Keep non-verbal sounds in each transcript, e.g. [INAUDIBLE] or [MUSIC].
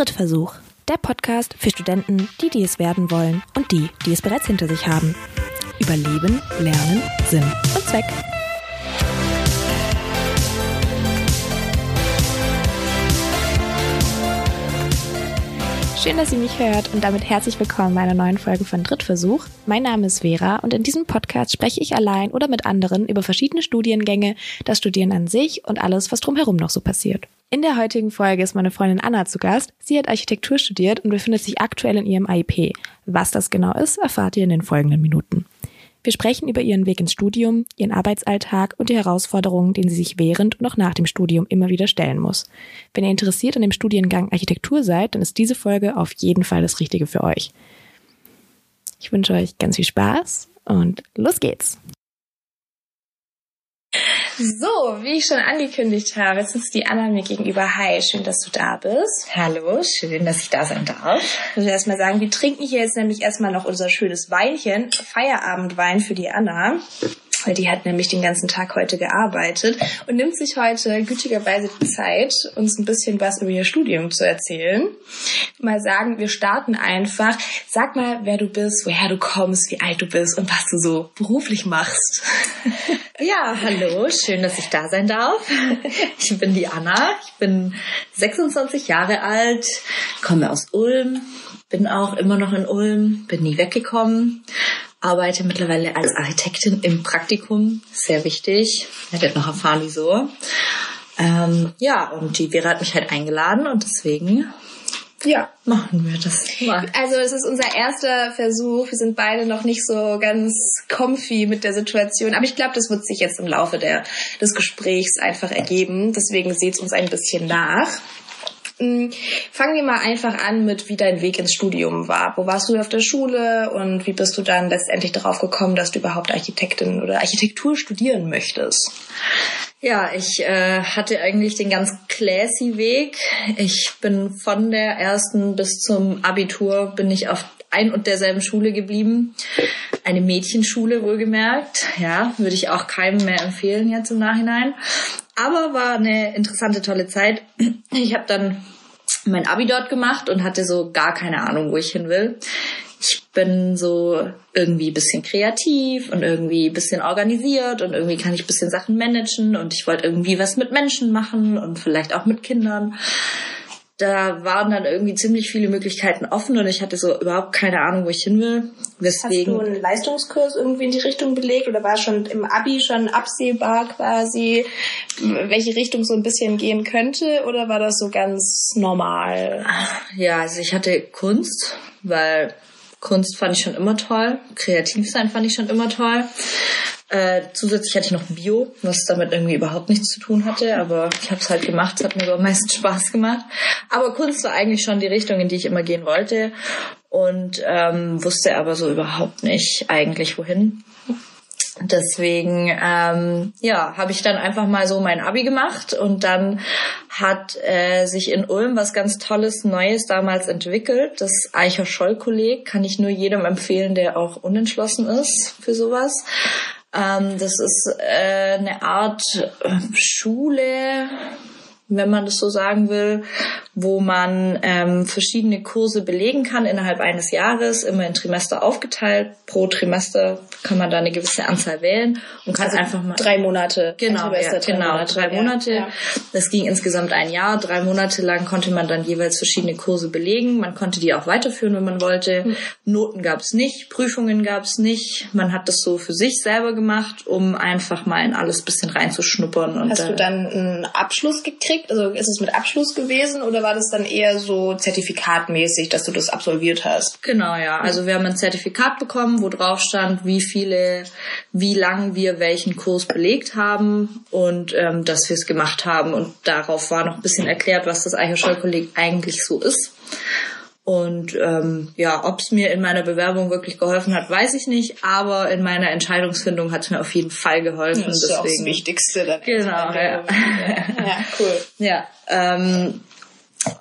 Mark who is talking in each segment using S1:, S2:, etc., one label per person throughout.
S1: Drittversuch, der Podcast für Studenten, die, die es werden wollen und die, die es bereits hinter sich haben. Über Leben, Lernen, Sinn und Zweck. Schön, dass ihr mich hört und damit herzlich willkommen bei einer neuen Folge von Drittversuch. Mein Name ist Vera und in diesem Podcast spreche ich allein oder mit anderen über verschiedene Studiengänge, das Studieren an sich und alles, was drumherum noch so passiert. In der heutigen Folge ist meine Freundin Anna zu Gast. Sie hat Architektur studiert und befindet sich aktuell in ihrem AIP. Was das genau ist, erfahrt ihr in den folgenden Minuten. Wir sprechen über ihren Weg ins Studium, ihren Arbeitsalltag und die Herausforderungen, denen sie sich während und auch nach dem Studium immer wieder stellen muss. Wenn ihr interessiert an dem Studiengang Architektur seid, dann ist diese Folge auf jeden Fall das Richtige für euch. Ich wünsche euch ganz viel Spaß und los geht's! So, wie ich schon angekündigt habe, jetzt ist die Anna mir gegenüber. Hi, schön, dass du da bist.
S2: Hallo, schön, dass ich da sein darf.
S1: Ich würde erstmal sagen, wir trinken hier jetzt nämlich erstmal noch unser schönes Weinchen, Feierabendwein für die Anna weil die hat nämlich den ganzen Tag heute gearbeitet und nimmt sich heute gütigerweise die Zeit, uns ein bisschen was über ihr Studium zu erzählen. Mal sagen, wir starten einfach. Sag mal, wer du bist, woher du kommst, wie alt du bist und was du so beruflich machst. [LAUGHS]
S2: Ja, hallo, schön, dass ich da sein darf. Ich bin die Anna, ich bin 26 Jahre alt, komme aus Ulm, bin auch immer noch in Ulm, bin nie weggekommen arbeite mittlerweile als Architektin im Praktikum. Sehr wichtig. Werdet noch erfahren, wieso. Ähm, ja, und die Vera hat mich halt eingeladen und deswegen ja, machen wir das
S1: mal. Also es ist unser erster Versuch. Wir sind beide noch nicht so ganz comfy mit der Situation. Aber ich glaube, das wird sich jetzt im Laufe der, des Gesprächs einfach ergeben. Deswegen seht uns ein bisschen nach. Hm, fangen wir mal einfach an mit, wie dein Weg ins Studium war. Wo warst du auf der Schule und wie bist du dann letztendlich darauf gekommen, dass du überhaupt Architektin oder Architektur studieren möchtest?
S2: Ja, ich äh, hatte eigentlich den ganz classy Weg. Ich bin von der ersten bis zum Abitur bin ich auf ein und derselben Schule geblieben. Eine Mädchenschule wohlgemerkt. Ja, würde ich auch keinem mehr empfehlen jetzt im Nachhinein. Aber war eine interessante, tolle Zeit. Ich habe dann mein Abi dort gemacht und hatte so gar keine Ahnung, wo ich hin will. Ich bin so irgendwie bisschen kreativ und irgendwie bisschen organisiert und irgendwie kann ich bisschen Sachen managen und ich wollte irgendwie was mit Menschen machen und vielleicht auch mit Kindern da waren dann irgendwie ziemlich viele Möglichkeiten offen und ich hatte so überhaupt keine Ahnung, wo ich hin will.
S1: Deswegen Hast du einen Leistungskurs irgendwie in die Richtung belegt oder war schon im Abi schon absehbar quasi, welche Richtung so ein bisschen gehen könnte oder war das so ganz normal?
S2: Ja, also ich hatte Kunst, weil Kunst fand ich schon immer toll, kreativ sein fand ich schon immer toll. Äh, zusätzlich hatte ich noch Bio, was damit irgendwie überhaupt nichts zu tun hatte, aber ich habe es halt gemacht, es hat mir am meisten Spaß gemacht. Aber Kunst war eigentlich schon die Richtung, in die ich immer gehen wollte und ähm, wusste aber so überhaupt nicht eigentlich wohin. Deswegen, ähm, ja, habe ich dann einfach mal so mein Abi gemacht und dann hat äh, sich in Ulm was ganz Tolles, Neues damals entwickelt. Das Eicher Scholl Kolleg kann ich nur jedem empfehlen, der auch unentschlossen ist für sowas. Ähm, das ist äh, eine Art äh, Schule, wenn man das so sagen will, wo man ähm, verschiedene Kurse belegen kann innerhalb eines Jahres, immer in Trimester aufgeteilt. Pro Trimester kann man da eine gewisse Anzahl wählen und kann also einfach mal
S1: drei Monate.
S2: Genau, ja, drei genau, Monate, drei Monate. Ja. Das ging insgesamt ein Jahr. Drei Monate lang konnte man dann jeweils verschiedene Kurse belegen. Man konnte die auch weiterführen, wenn man wollte. Hm. Noten gab es nicht, Prüfungen gab es nicht. Man hat das so für sich selber gemacht, um einfach mal in alles bisschen reinzuschnuppern.
S1: Und Hast du dann einen Abschluss gekriegt? Gekriegt? Also ist es mit Abschluss gewesen oder war das dann eher so zertifikatmäßig, dass du das absolviert hast?
S2: Genau, ja. Also wir haben ein Zertifikat bekommen, wo drauf stand, wie viele, wie lang wir welchen Kurs belegt haben und ähm, dass wir es gemacht haben. Und darauf war noch ein bisschen erklärt, was das Eicherscheu-Kolleg eigentlich so ist. Und ähm, ja, ob es mir in meiner Bewerbung wirklich geholfen hat, weiß ich nicht. Aber in meiner Entscheidungsfindung hat es mir auf jeden Fall geholfen.
S1: Das ist deswegen. auch das Wichtigste dann.
S2: Genau, ja.
S1: ja. cool.
S2: Ja, ähm,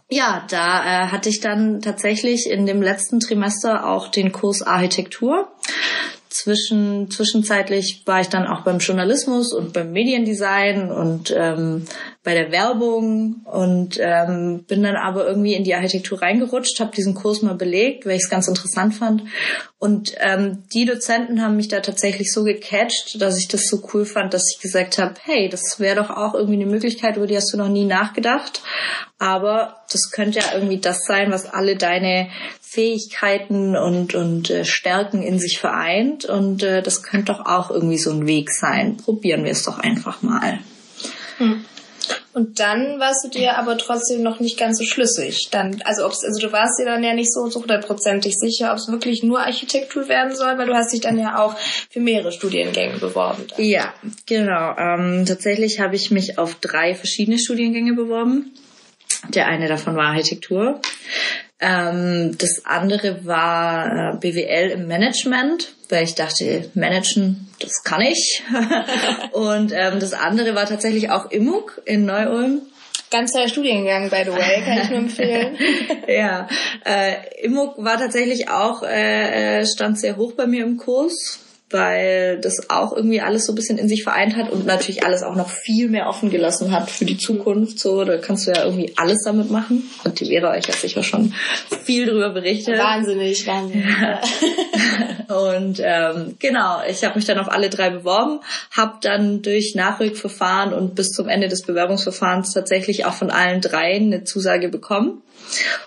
S2: ja, da äh, hatte ich dann tatsächlich in dem letzten Trimester auch den Kurs Architektur. Zwischen, zwischenzeitlich war ich dann auch beim Journalismus und beim Mediendesign und ähm, bei der Werbung und ähm, bin dann aber irgendwie in die Architektur reingerutscht, habe diesen Kurs mal belegt, weil ich es ganz interessant fand. Und ähm, die Dozenten haben mich da tatsächlich so gecatcht, dass ich das so cool fand, dass ich gesagt habe, hey, das wäre doch auch irgendwie eine Möglichkeit, über die hast du noch nie nachgedacht. Aber das könnte ja irgendwie das sein, was alle deine Fähigkeiten und, und äh, Stärken in sich vereint. Und äh, das könnte doch auch irgendwie so ein Weg sein. Probieren wir es doch einfach mal.
S1: Hm. Und dann warst du dir aber trotzdem noch nicht ganz so schlüssig. Dann, also ob's, also du warst dir dann ja nicht so hundertprozentig sicher, ob es wirklich nur Architektur werden soll, weil du hast dich dann ja auch für mehrere Studiengänge beworben.
S2: Dann. Ja, genau. Ähm, tatsächlich habe ich mich auf drei verschiedene Studiengänge beworben. Der eine davon war Architektur. Ähm, das andere war äh, BWL im Management, weil ich dachte, managen, das kann ich. [LAUGHS] und ähm, das andere war tatsächlich auch Immug in Neu-Ulm.
S1: Ganz toller Studiengang, by the way, kann ich nur empfehlen. [LAUGHS]
S2: ja, äh, Immug war tatsächlich auch, äh, äh, stand sehr hoch bei mir im Kurs weil das auch irgendwie alles so ein bisschen in sich vereint hat und natürlich alles auch noch viel mehr offen gelassen hat für die Zukunft. So, da kannst du ja irgendwie alles damit machen. Und die Lehrer euch ja sicher schon viel drüber berichtet.
S1: Wahnsinnig, wahnsinnig. [LAUGHS]
S2: und ähm, genau, ich habe mich dann auf alle drei beworben, habe dann durch Nachrückverfahren und bis zum Ende des Bewerbungsverfahrens tatsächlich auch von allen dreien eine Zusage bekommen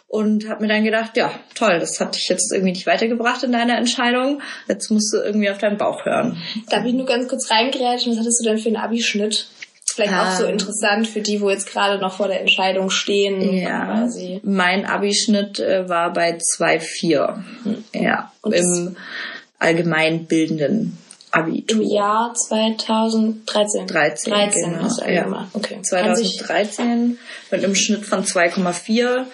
S2: und habe mir dann gedacht, ja, toll, das hat dich jetzt irgendwie nicht weitergebracht in deiner Entscheidung. Jetzt musst du irgendwie auf deinen Bauch hören.
S1: Darf ich nur ganz kurz reingrätschen? Was hattest du denn für einen Abischnitt? Vielleicht auch so ähm. interessant für die, wo jetzt gerade noch vor der Entscheidung stehen.
S2: Ja, quasi. mein Abischnitt äh, war bei 2,4. Hm. Ja, Und im allgemeinbildenden Abitur.
S1: Im Jahr 2013.
S2: 13, 13 genau. hast du ja. Okay. 2013 mit einem Schnitt von 2,4.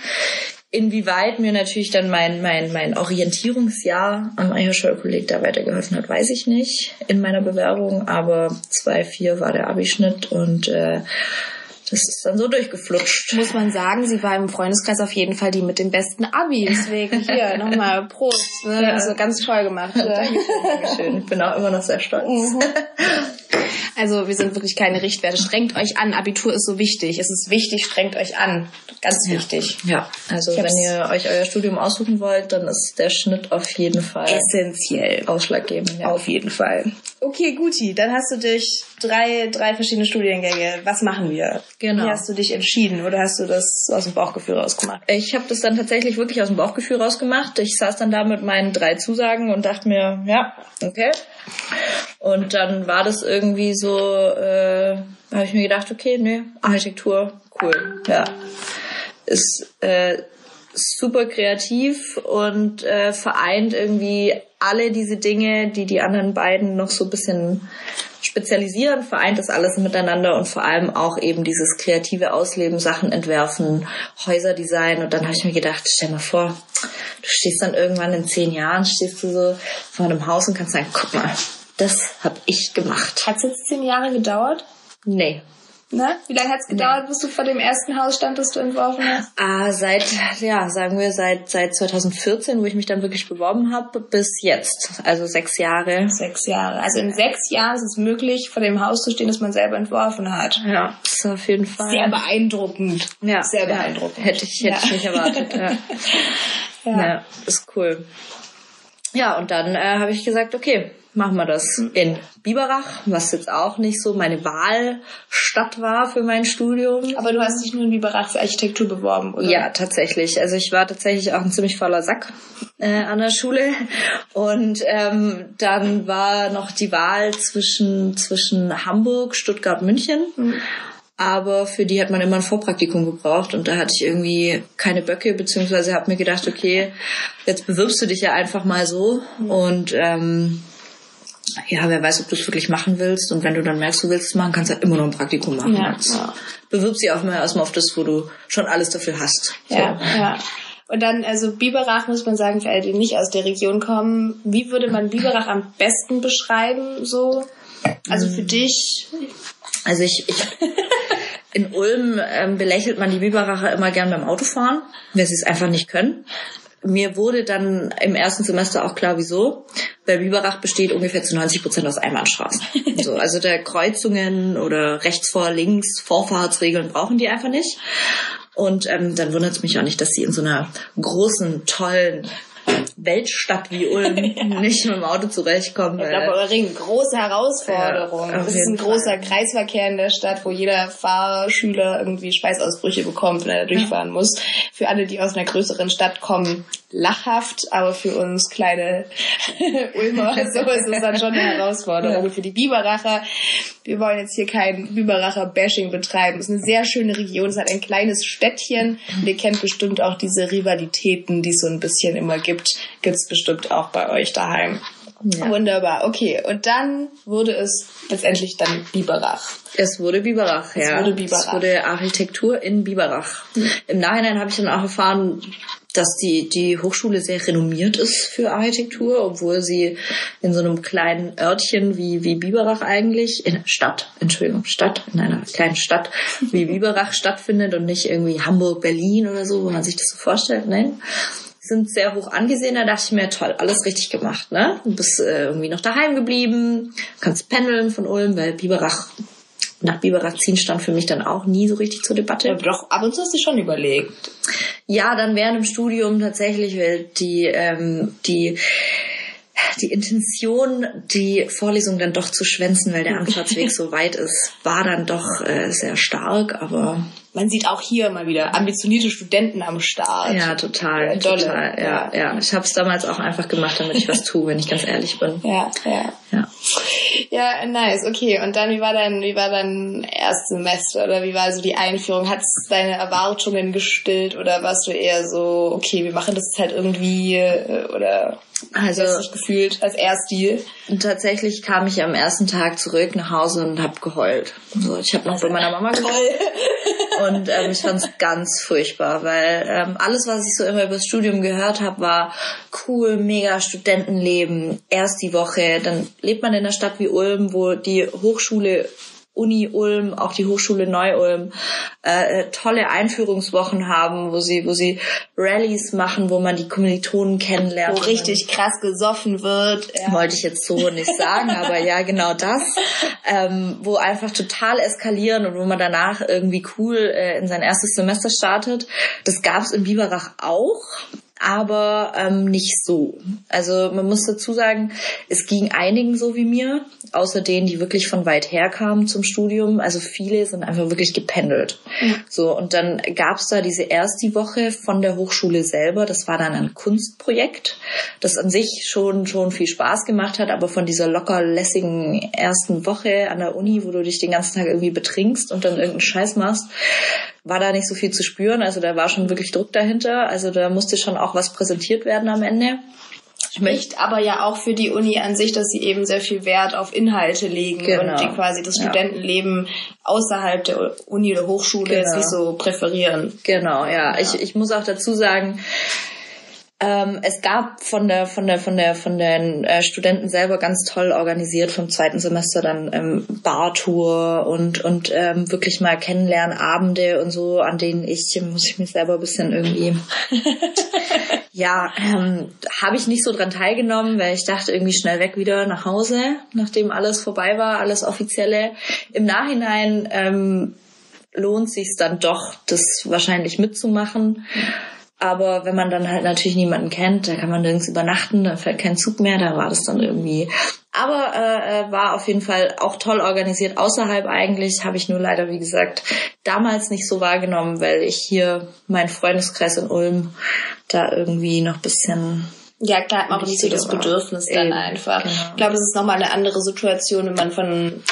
S2: Inwieweit mir natürlich dann mein, mein, mein Orientierungsjahr am Eierscheu-Kolleg da weitergeholfen hat, weiß ich nicht in meiner Bewerbung, aber 2,4 war der Abischnitt und äh, das ist dann so durchgeflutscht.
S1: Muss man sagen, sie war im Freundeskreis auf jeden Fall die mit dem besten Abi. Deswegen hier [LAUGHS] nochmal Prost. Ne? Ja. Also ganz toll gemacht. [LAUGHS]
S2: Dankeschön, Dankeschön. Ich bin auch immer noch sehr stolz. Mhm. [LAUGHS]
S1: Also wir sind wirklich keine Richtwerte. Strengt euch an. Abitur ist so wichtig. Es ist wichtig, strengt euch an. Ganz wichtig.
S2: Ja, also wenn ihr euch euer Studium aussuchen wollt, dann ist der Schnitt auf jeden Fall
S1: essentiell.
S2: Ausschlaggebend.
S1: Ja. Auf jeden Fall. Okay, Guti, dann hast du dich drei, drei verschiedene Studiengänge. Was machen wir? Genau. Wie hast du dich entschieden oder hast du das aus dem Bauchgefühl rausgemacht?
S2: Ich habe das dann tatsächlich wirklich aus dem Bauchgefühl rausgemacht. Ich saß dann da mit meinen drei Zusagen und dachte mir, ja, okay. Und dann war das irgendwie so, äh, habe ich mir gedacht, okay, nee, Architektur, cool, ja. Ist äh, super kreativ und äh, vereint irgendwie alle diese Dinge, die die anderen beiden noch so ein bisschen spezialisieren, vereint das alles miteinander und vor allem auch eben dieses kreative Ausleben, Sachen entwerfen, Häuserdesign. Und dann habe ich mir gedacht, stell mal vor, du stehst dann irgendwann in zehn Jahren, stehst du so vor einem Haus und kannst sagen, guck mal, das habe ich gemacht.
S1: Hat es jetzt zehn Jahre gedauert?
S2: Nee.
S1: Ne? Wie lange hat es gedauert, nee. bis du vor dem ersten Haus stand, das du entworfen hast?
S2: Ah, seit, ja, sagen wir seit seit 2014, wo ich mich dann wirklich beworben habe, bis jetzt. Also sechs Jahre.
S1: Sechs Jahre. Also in sechs Jahren ist es möglich, vor dem Haus zu stehen, das man selber entworfen hat.
S2: Ja, das ist auf jeden Fall.
S1: Sehr beeindruckend.
S2: Ja.
S1: Sehr beeindruckend.
S2: Hätte ich, hätte ja. ich nicht erwartet. Ja. [LAUGHS] ja. ja. ist cool. Ja, und dann äh, habe ich gesagt, okay, machen wir das in Biberach, was jetzt auch nicht so meine Wahlstadt war für mein Studium.
S1: Aber du hast dich nur in Biberach für Architektur beworben, oder?
S2: Ja, tatsächlich. Also ich war tatsächlich auch ein ziemlich voller Sack äh, an der Schule. Und ähm, dann war noch die Wahl zwischen, zwischen Hamburg, Stuttgart, München. Mhm aber für die hat man immer ein Vorpraktikum gebraucht und da hatte ich irgendwie keine Böcke, beziehungsweise habe mir gedacht, okay, jetzt bewirbst du dich ja einfach mal so mhm. und ähm, ja, wer weiß, ob du es wirklich machen willst. Und wenn du dann merkst, du willst es machen, kannst du ja immer noch ein Praktikum machen. Ja, ja. Bewirb sie auch mal erstmal auf das, wo du schon alles dafür hast.
S1: Ja, so. ja. Und dann, also Biberach muss man sagen, für alle, die nicht aus der Region kommen, wie würde man Biberach am besten beschreiben, so? Also für mm. dich?
S2: Also ich, ich [LAUGHS] in Ulm ähm, belächelt man die Biberacher immer gern beim Autofahren, weil sie es einfach nicht können mir wurde dann im ersten Semester auch klar, wieso. Weil Biberach besteht ungefähr zu 90 Prozent aus Einbahnstraßen. [LAUGHS] so, also der Kreuzungen oder rechts vor, links, Vorfahrtsregeln brauchen die einfach nicht. Und ähm, dann wundert es mich auch nicht, dass sie in so einer großen, tollen Weltstadt wie Ulm [LAUGHS] nicht mit dem Auto zurechtkommen.
S1: Ich glaube, Ring, große Herausforderung. Ja, es ist ein großer Kreisverkehr in der Stadt, wo jeder Fahrschüler irgendwie Schweißausbrüche bekommt, wenn er da durchfahren muss. Für alle, die aus einer größeren Stadt kommen, lachhaft, aber für uns kleine [LAUGHS] Ulmer so ist es dann schon eine Herausforderung. Ja. Für die Biberacher, wir wollen jetzt hier kein Biberacher Bashing betreiben. Es ist eine sehr schöne Region, es hat ein kleines Städtchen und ihr kennt bestimmt auch diese Rivalitäten, die es so ein bisschen immer gibt, gibt's bestimmt auch bei euch daheim. Ja. Wunderbar, okay. Und dann wurde es letztendlich dann Biberach.
S2: Es wurde Biberach, ja. Es wurde Biberach. Es wurde Architektur in Biberach. Mhm. Im Nachhinein habe ich dann auch erfahren, dass die, die Hochschule sehr renommiert ist für Architektur, obwohl sie in so einem kleinen Örtchen wie, wie Biberach eigentlich, in Stadt, Entschuldigung, Stadt, in einer kleinen Stadt wie [LAUGHS] Biberach stattfindet und nicht irgendwie Hamburg, Berlin oder so, wo man sich das so vorstellt. Nein, sind sehr hoch angesehen. Da dachte ich mir, toll, alles richtig gemacht. Ne? Du bist äh, irgendwie noch daheim geblieben, kannst pendeln von Ulm, weil Biberach nach Biberach ziehen stand für mich dann auch nie so richtig zur Debatte.
S1: Aber doch, ab und zu hast du schon überlegt.
S2: Ja, dann während dem Studium tatsächlich, weil die, ähm, die die Intention, die Vorlesung dann doch zu schwänzen, weil der Anfahrtsweg [LAUGHS] so weit ist, war dann doch äh, sehr stark, aber
S1: man sieht auch hier mal wieder ambitionierte Studenten am Start.
S2: Ja, total, ja, total. Ja, ja. Ich habe es damals auch einfach gemacht, damit ich was tue, wenn ich ganz ehrlich bin. [LAUGHS]
S1: Ja, ja. Ja, ja nice. Okay, und dann, wie war dein, wie war dein Erstsemester oder wie war so die Einführung? Hat es deine Erwartungen gestillt oder warst du eher so, okay, wir machen das halt irgendwie äh, oder also dich gefühlt als Erststil?
S2: Tatsächlich kam ich am ersten Tag zurück nach Hause und habe geheult. So, ich habe noch bei meiner Mama [LAUGHS] geheult. Und ähm, ich fand es ganz furchtbar, weil ähm, alles, was ich so immer über das Studium gehört habe, war cool, mega Studentenleben, erst die Woche, dann lebt man in einer Stadt wie Ulm, wo die Hochschule Uni Ulm, auch die Hochschule Neu-Ulm, äh, äh, tolle Einführungswochen haben, wo sie, wo sie Rallyes machen, wo man die Kommilitonen kennenlernt.
S1: Wo richtig krass gesoffen wird.
S2: Ja. Wollte ich jetzt so nicht sagen, aber ja, genau das. Ähm, wo einfach total eskalieren und wo man danach irgendwie cool äh, in sein erstes Semester startet. Das gab's in Biberach auch aber ähm, nicht so. Also man muss dazu sagen, es ging einigen so wie mir, außer denen, die wirklich von weit her kamen zum Studium. Also viele sind einfach wirklich gependelt. Mhm. So und dann gab's da diese erste Woche von der Hochschule selber. Das war dann ein Kunstprojekt, das an sich schon schon viel Spaß gemacht hat, aber von dieser locker lässigen ersten Woche an der Uni, wo du dich den ganzen Tag irgendwie betrinkst und dann irgendeinen Scheiß machst, war da nicht so viel zu spüren. Also da war schon wirklich Druck dahinter. Also da musste schon auch was präsentiert werden am Ende.
S1: Spricht aber ja auch für die Uni an sich, dass sie eben sehr viel Wert auf Inhalte legen genau. und die quasi das Studentenleben außerhalb der Uni oder Hochschule genau. jetzt nicht so präferieren.
S2: Genau, ja. ja. Ich, ich muss auch dazu sagen, ähm, es gab von der von der von der von den äh, Studenten selber ganz toll organisiert vom zweiten Semester dann ähm, Bartour und und ähm, wirklich mal Kennenlernabende und so, an denen ich muss ich mich selber ein bisschen irgendwie [LAUGHS] ja ähm, habe ich nicht so dran teilgenommen, weil ich dachte irgendwie schnell weg wieder nach Hause, nachdem alles vorbei war, alles offizielle. Im Nachhinein ähm, lohnt sich dann doch, das wahrscheinlich mitzumachen. Aber wenn man dann halt natürlich niemanden kennt, da kann man nirgends übernachten, da fällt kein Zug mehr, da war das dann irgendwie. Aber äh, äh, war auf jeden Fall auch toll organisiert. Außerhalb eigentlich habe ich nur leider, wie gesagt, damals nicht so wahrgenommen, weil ich hier meinen Freundeskreis in Ulm da irgendwie noch bisschen
S1: ja, klar, hat man auch nicht so das Bedürfnis dann einfach. Genau. Ich glaube, es ist nochmal eine andere Situation, wenn man von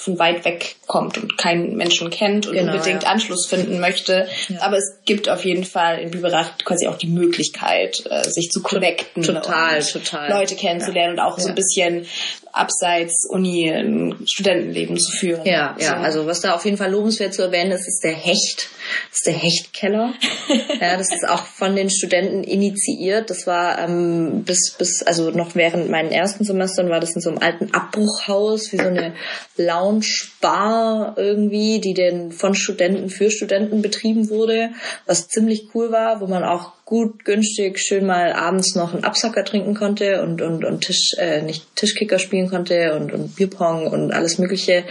S1: von weit weg kommt und keinen Menschen kennt und genau, unbedingt ja. Anschluss finden möchte. Ja. Aber es gibt auf jeden Fall in Biberach quasi auch die Möglichkeit, äh, sich zu connecten.
S2: Total, total.
S1: Leute kennenzulernen ja. und auch so ein bisschen abseits Uni ein Studentenleben zu führen.
S2: Ja, ja. Also was da auf jeden Fall lobenswert zu erwähnen ist, ist der Hecht. Das ist der Hechtkeller. [LAUGHS] ja, das ist auch von den Studenten initiiert. Das war ähm, bis bis also noch während meinen ersten Semestern war das in so einem alten Abbruchhaus wie so eine Lounge Lounge-Bar irgendwie, die denn von Studenten für Studenten betrieben wurde, was ziemlich cool war, wo man auch gut, günstig, schön mal abends noch einen Absacker trinken konnte und, und, und Tisch, äh, nicht Tischkicker spielen konnte und, und Bierpong und alles Mögliche,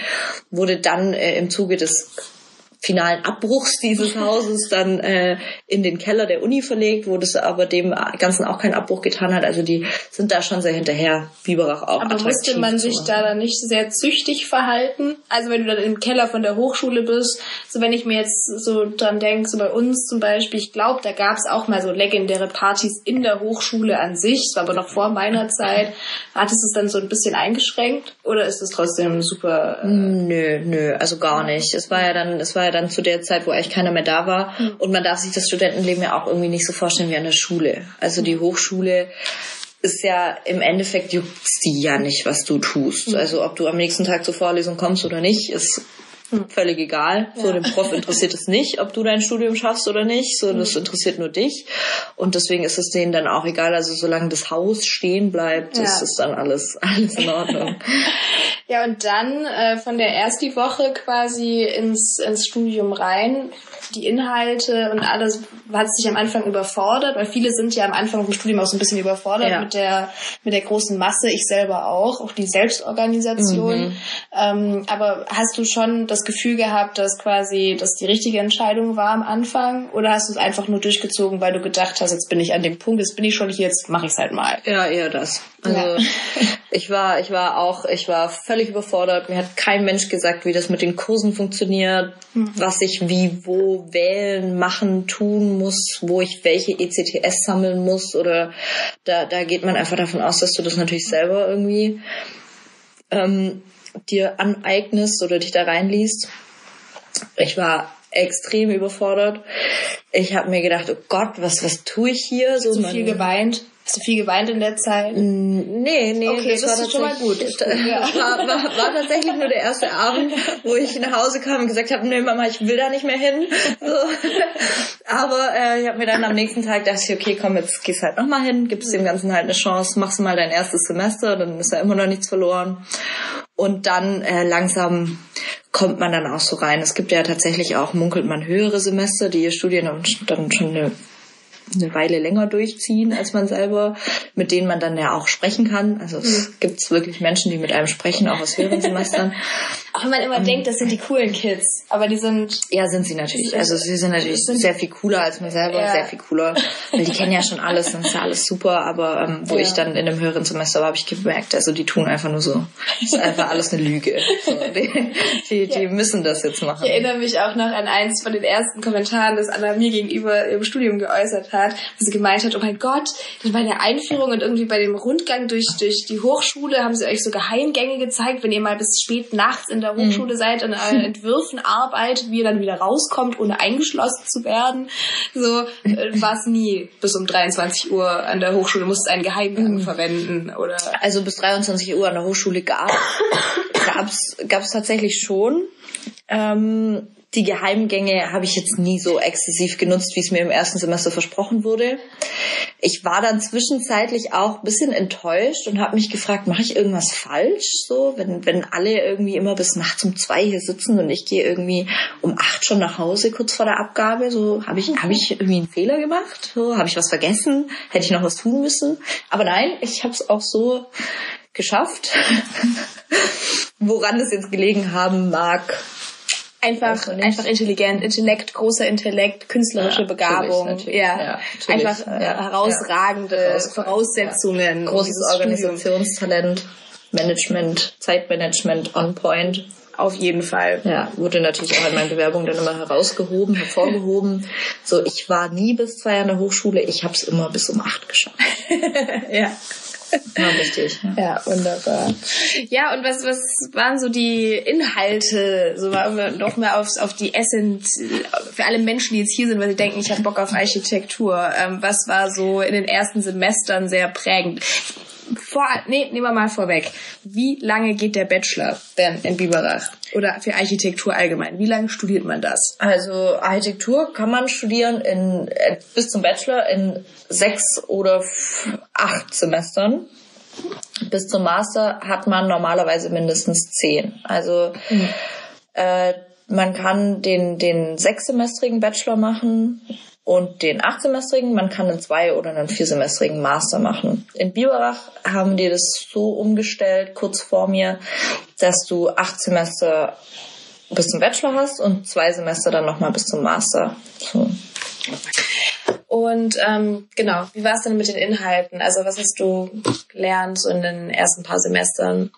S2: wurde dann äh, im Zuge des finalen Abbruchs dieses [LAUGHS] Hauses dann äh, in den Keller der Uni verlegt, wo das aber dem Ganzen auch keinen Abbruch getan hat. Also die sind da schon sehr hinterher, Biberach auch.
S1: Aber musste man sich da dann nicht sehr züchtig verhalten? Also wenn du dann im Keller von der Hochschule bist, so wenn ich mir jetzt so dran denke, so bei uns zum Beispiel, ich glaube, da gab es auch mal so legendäre Partys in der Hochschule an sich, das war aber noch vor meiner [LAUGHS] Zeit. Hattest du es dann so ein bisschen eingeschränkt oder ist es trotzdem super?
S2: Äh nö, nö, also gar nicht. Es war ja dann, es war ja dann zu der Zeit, wo eigentlich keiner mehr da war. Mhm. Und man darf sich das Studentenleben ja auch irgendwie nicht so vorstellen wie an der Schule. Also die Hochschule ist ja im Endeffekt juckt's die ja nicht, was du tust. Mhm. Also ob du am nächsten Tag zur Vorlesung kommst oder nicht, ist hm. völlig egal. So, ja. dem Prof interessiert es nicht, ob du dein Studium schaffst oder nicht. So, das hm. interessiert nur dich. Und deswegen ist es denen dann auch egal. Also, solange das Haus stehen bleibt, ja. ist es dann alles, alles in Ordnung. [LAUGHS]
S1: ja, und dann äh, von der ersten Woche quasi ins, ins Studium rein die Inhalte und alles hat sich am Anfang überfordert, weil viele sind ja am Anfang vom Studium auch so ein bisschen überfordert ja. mit der mit der großen Masse, ich selber auch, auch die Selbstorganisation. Mhm. Ähm, aber hast du schon das Gefühl gehabt, dass quasi das die richtige Entscheidung war am Anfang oder hast du es einfach nur durchgezogen, weil du gedacht hast, jetzt bin ich an dem Punkt, jetzt bin ich schon hier, jetzt mache ich es halt mal?
S2: Ja, eher das. Also ja. [LAUGHS] ich war, ich war auch, ich war völlig überfordert. Mir hat kein Mensch gesagt, wie das mit den Kursen funktioniert, mhm. was ich wie wo wählen, machen, tun muss, wo ich welche ECTS sammeln muss oder da, da geht man einfach davon aus, dass du das natürlich selber irgendwie ähm, dir aneignest oder dich da reinliest. Ich war extrem überfordert. Ich habe mir gedacht, oh Gott, was was tue ich hier?
S1: So, so viel geweint. Hast du viel geweint in der Zeit?
S2: Nee, nee,
S1: okay, das, das war schon mal gut. [LAUGHS]
S2: Ja. War, war, war, tatsächlich nur der erste Abend, wo ich nach Hause kam und gesagt habe, nee Mama, ich will da nicht mehr hin. So. Aber äh, ich habe mir dann am nächsten Tag gedacht, okay, komm, jetzt gehst halt nochmal hin, gibst dem Ganzen halt eine Chance, machst mal dein erstes Semester, dann ist ja immer noch nichts verloren. Und dann äh, langsam kommt man dann auch so rein. Es gibt ja tatsächlich auch, munkelt man, höhere Semester, die ihr Studien dann schon eine eine Weile länger durchziehen als man selber, mit denen man dann ja auch sprechen kann. Also es mhm. gibt wirklich Menschen, die mit einem sprechen, auch aus höheren Semestern. [LAUGHS]
S1: Auch wenn man immer um, denkt, das sind die coolen Kids, aber die sind...
S2: Ja, sind sie natürlich. Also sie sind natürlich sind sehr viel cooler als mir selber, ja. sehr viel cooler. Weil die kennen ja schon alles, dann ist ja alles super, aber ähm, wo ja. ich dann in einem höheren Semester war, habe ich gemerkt, also die tun einfach nur so. Das ist einfach alles eine Lüge. So, die, die, die ja. müssen das jetzt machen.
S1: Ich erinnere mich auch noch an eins von den ersten Kommentaren, das Anna mir gegenüber im Studium geäußert hat, wo sie gemeint hat, oh mein Gott, dann bei der Einführung und irgendwie bei dem Rundgang durch, durch die Hochschule haben sie euch so Geheimgänge gezeigt, wenn ihr mal bis spät nachts in der Hochschule mhm. seid, an euren Entwürfen arbeitet, wie ihr dann wieder rauskommt, ohne eingeschlossen zu werden. So äh, war es nie bis um 23 Uhr an der Hochschule, musst einen Geheimgang mhm. verwenden oder.
S2: Also bis 23 Uhr an der Hochschule gab gab's gab's tatsächlich schon. Ähm, die Geheimgänge habe ich jetzt nie so exzessiv genutzt, wie es mir im ersten Semester versprochen wurde. Ich war dann zwischenzeitlich auch ein bisschen enttäuscht und habe mich gefragt, mache ich irgendwas falsch? So, wenn, wenn alle irgendwie immer bis nachts um zwei hier sitzen und ich gehe irgendwie um acht schon nach Hause, kurz vor der Abgabe, so habe ich, hab ich irgendwie einen Fehler gemacht? So, habe ich was vergessen? Hätte ich noch was tun müssen? Aber nein, ich habe es auch so geschafft. [LAUGHS] Woran es jetzt gelegen haben mag,
S1: Einfach, einfach intelligent, Intellekt, großer Intellekt, künstlerische ja, Begabung, ja, ja einfach äh, ja, herausragende Voraussetzungen.
S2: Großes Organisationstalent, Management, Zeitmanagement on point.
S1: Auf jeden Fall.
S2: Ja, wurde natürlich auch in meinen Bewerbungen dann immer herausgehoben, hervorgehoben. So, ich war nie bis zwei an der Hochschule, ich habe es immer bis um acht geschafft. [LAUGHS]
S1: ja.
S2: Ja, richtig.
S1: Ja. wunderbar. Ja, und was, was waren so die Inhalte, so noch mehr aufs, auf die Essenz, für alle Menschen, die jetzt hier sind, weil sie denken, ich habe Bock auf Architektur. Ähm, was war so in den ersten Semestern sehr prägend? Vor, nee, nehmen wir mal vorweg. Wie lange geht der Bachelor denn in Biberach? Oder für Architektur allgemein? Wie lange studiert man das?
S2: Also Architektur kann man studieren in, äh, bis zum Bachelor in sechs oder acht Semestern. Bis zum Master hat man normalerweise mindestens zehn. Also mhm. äh, man kann den, den sechssemestrigen Bachelor machen und den achtsemestrigen. Man kann einen zwei- oder einen viersemestrigen Master machen. In Biberach haben die das so umgestellt, kurz vor mir, dass du acht Semester bis zum Bachelor hast und zwei Semester dann nochmal bis zum Master. So.
S1: Und ähm, genau, wie war es denn mit den Inhalten? Also was hast du gelernt so in den ersten paar Semestern?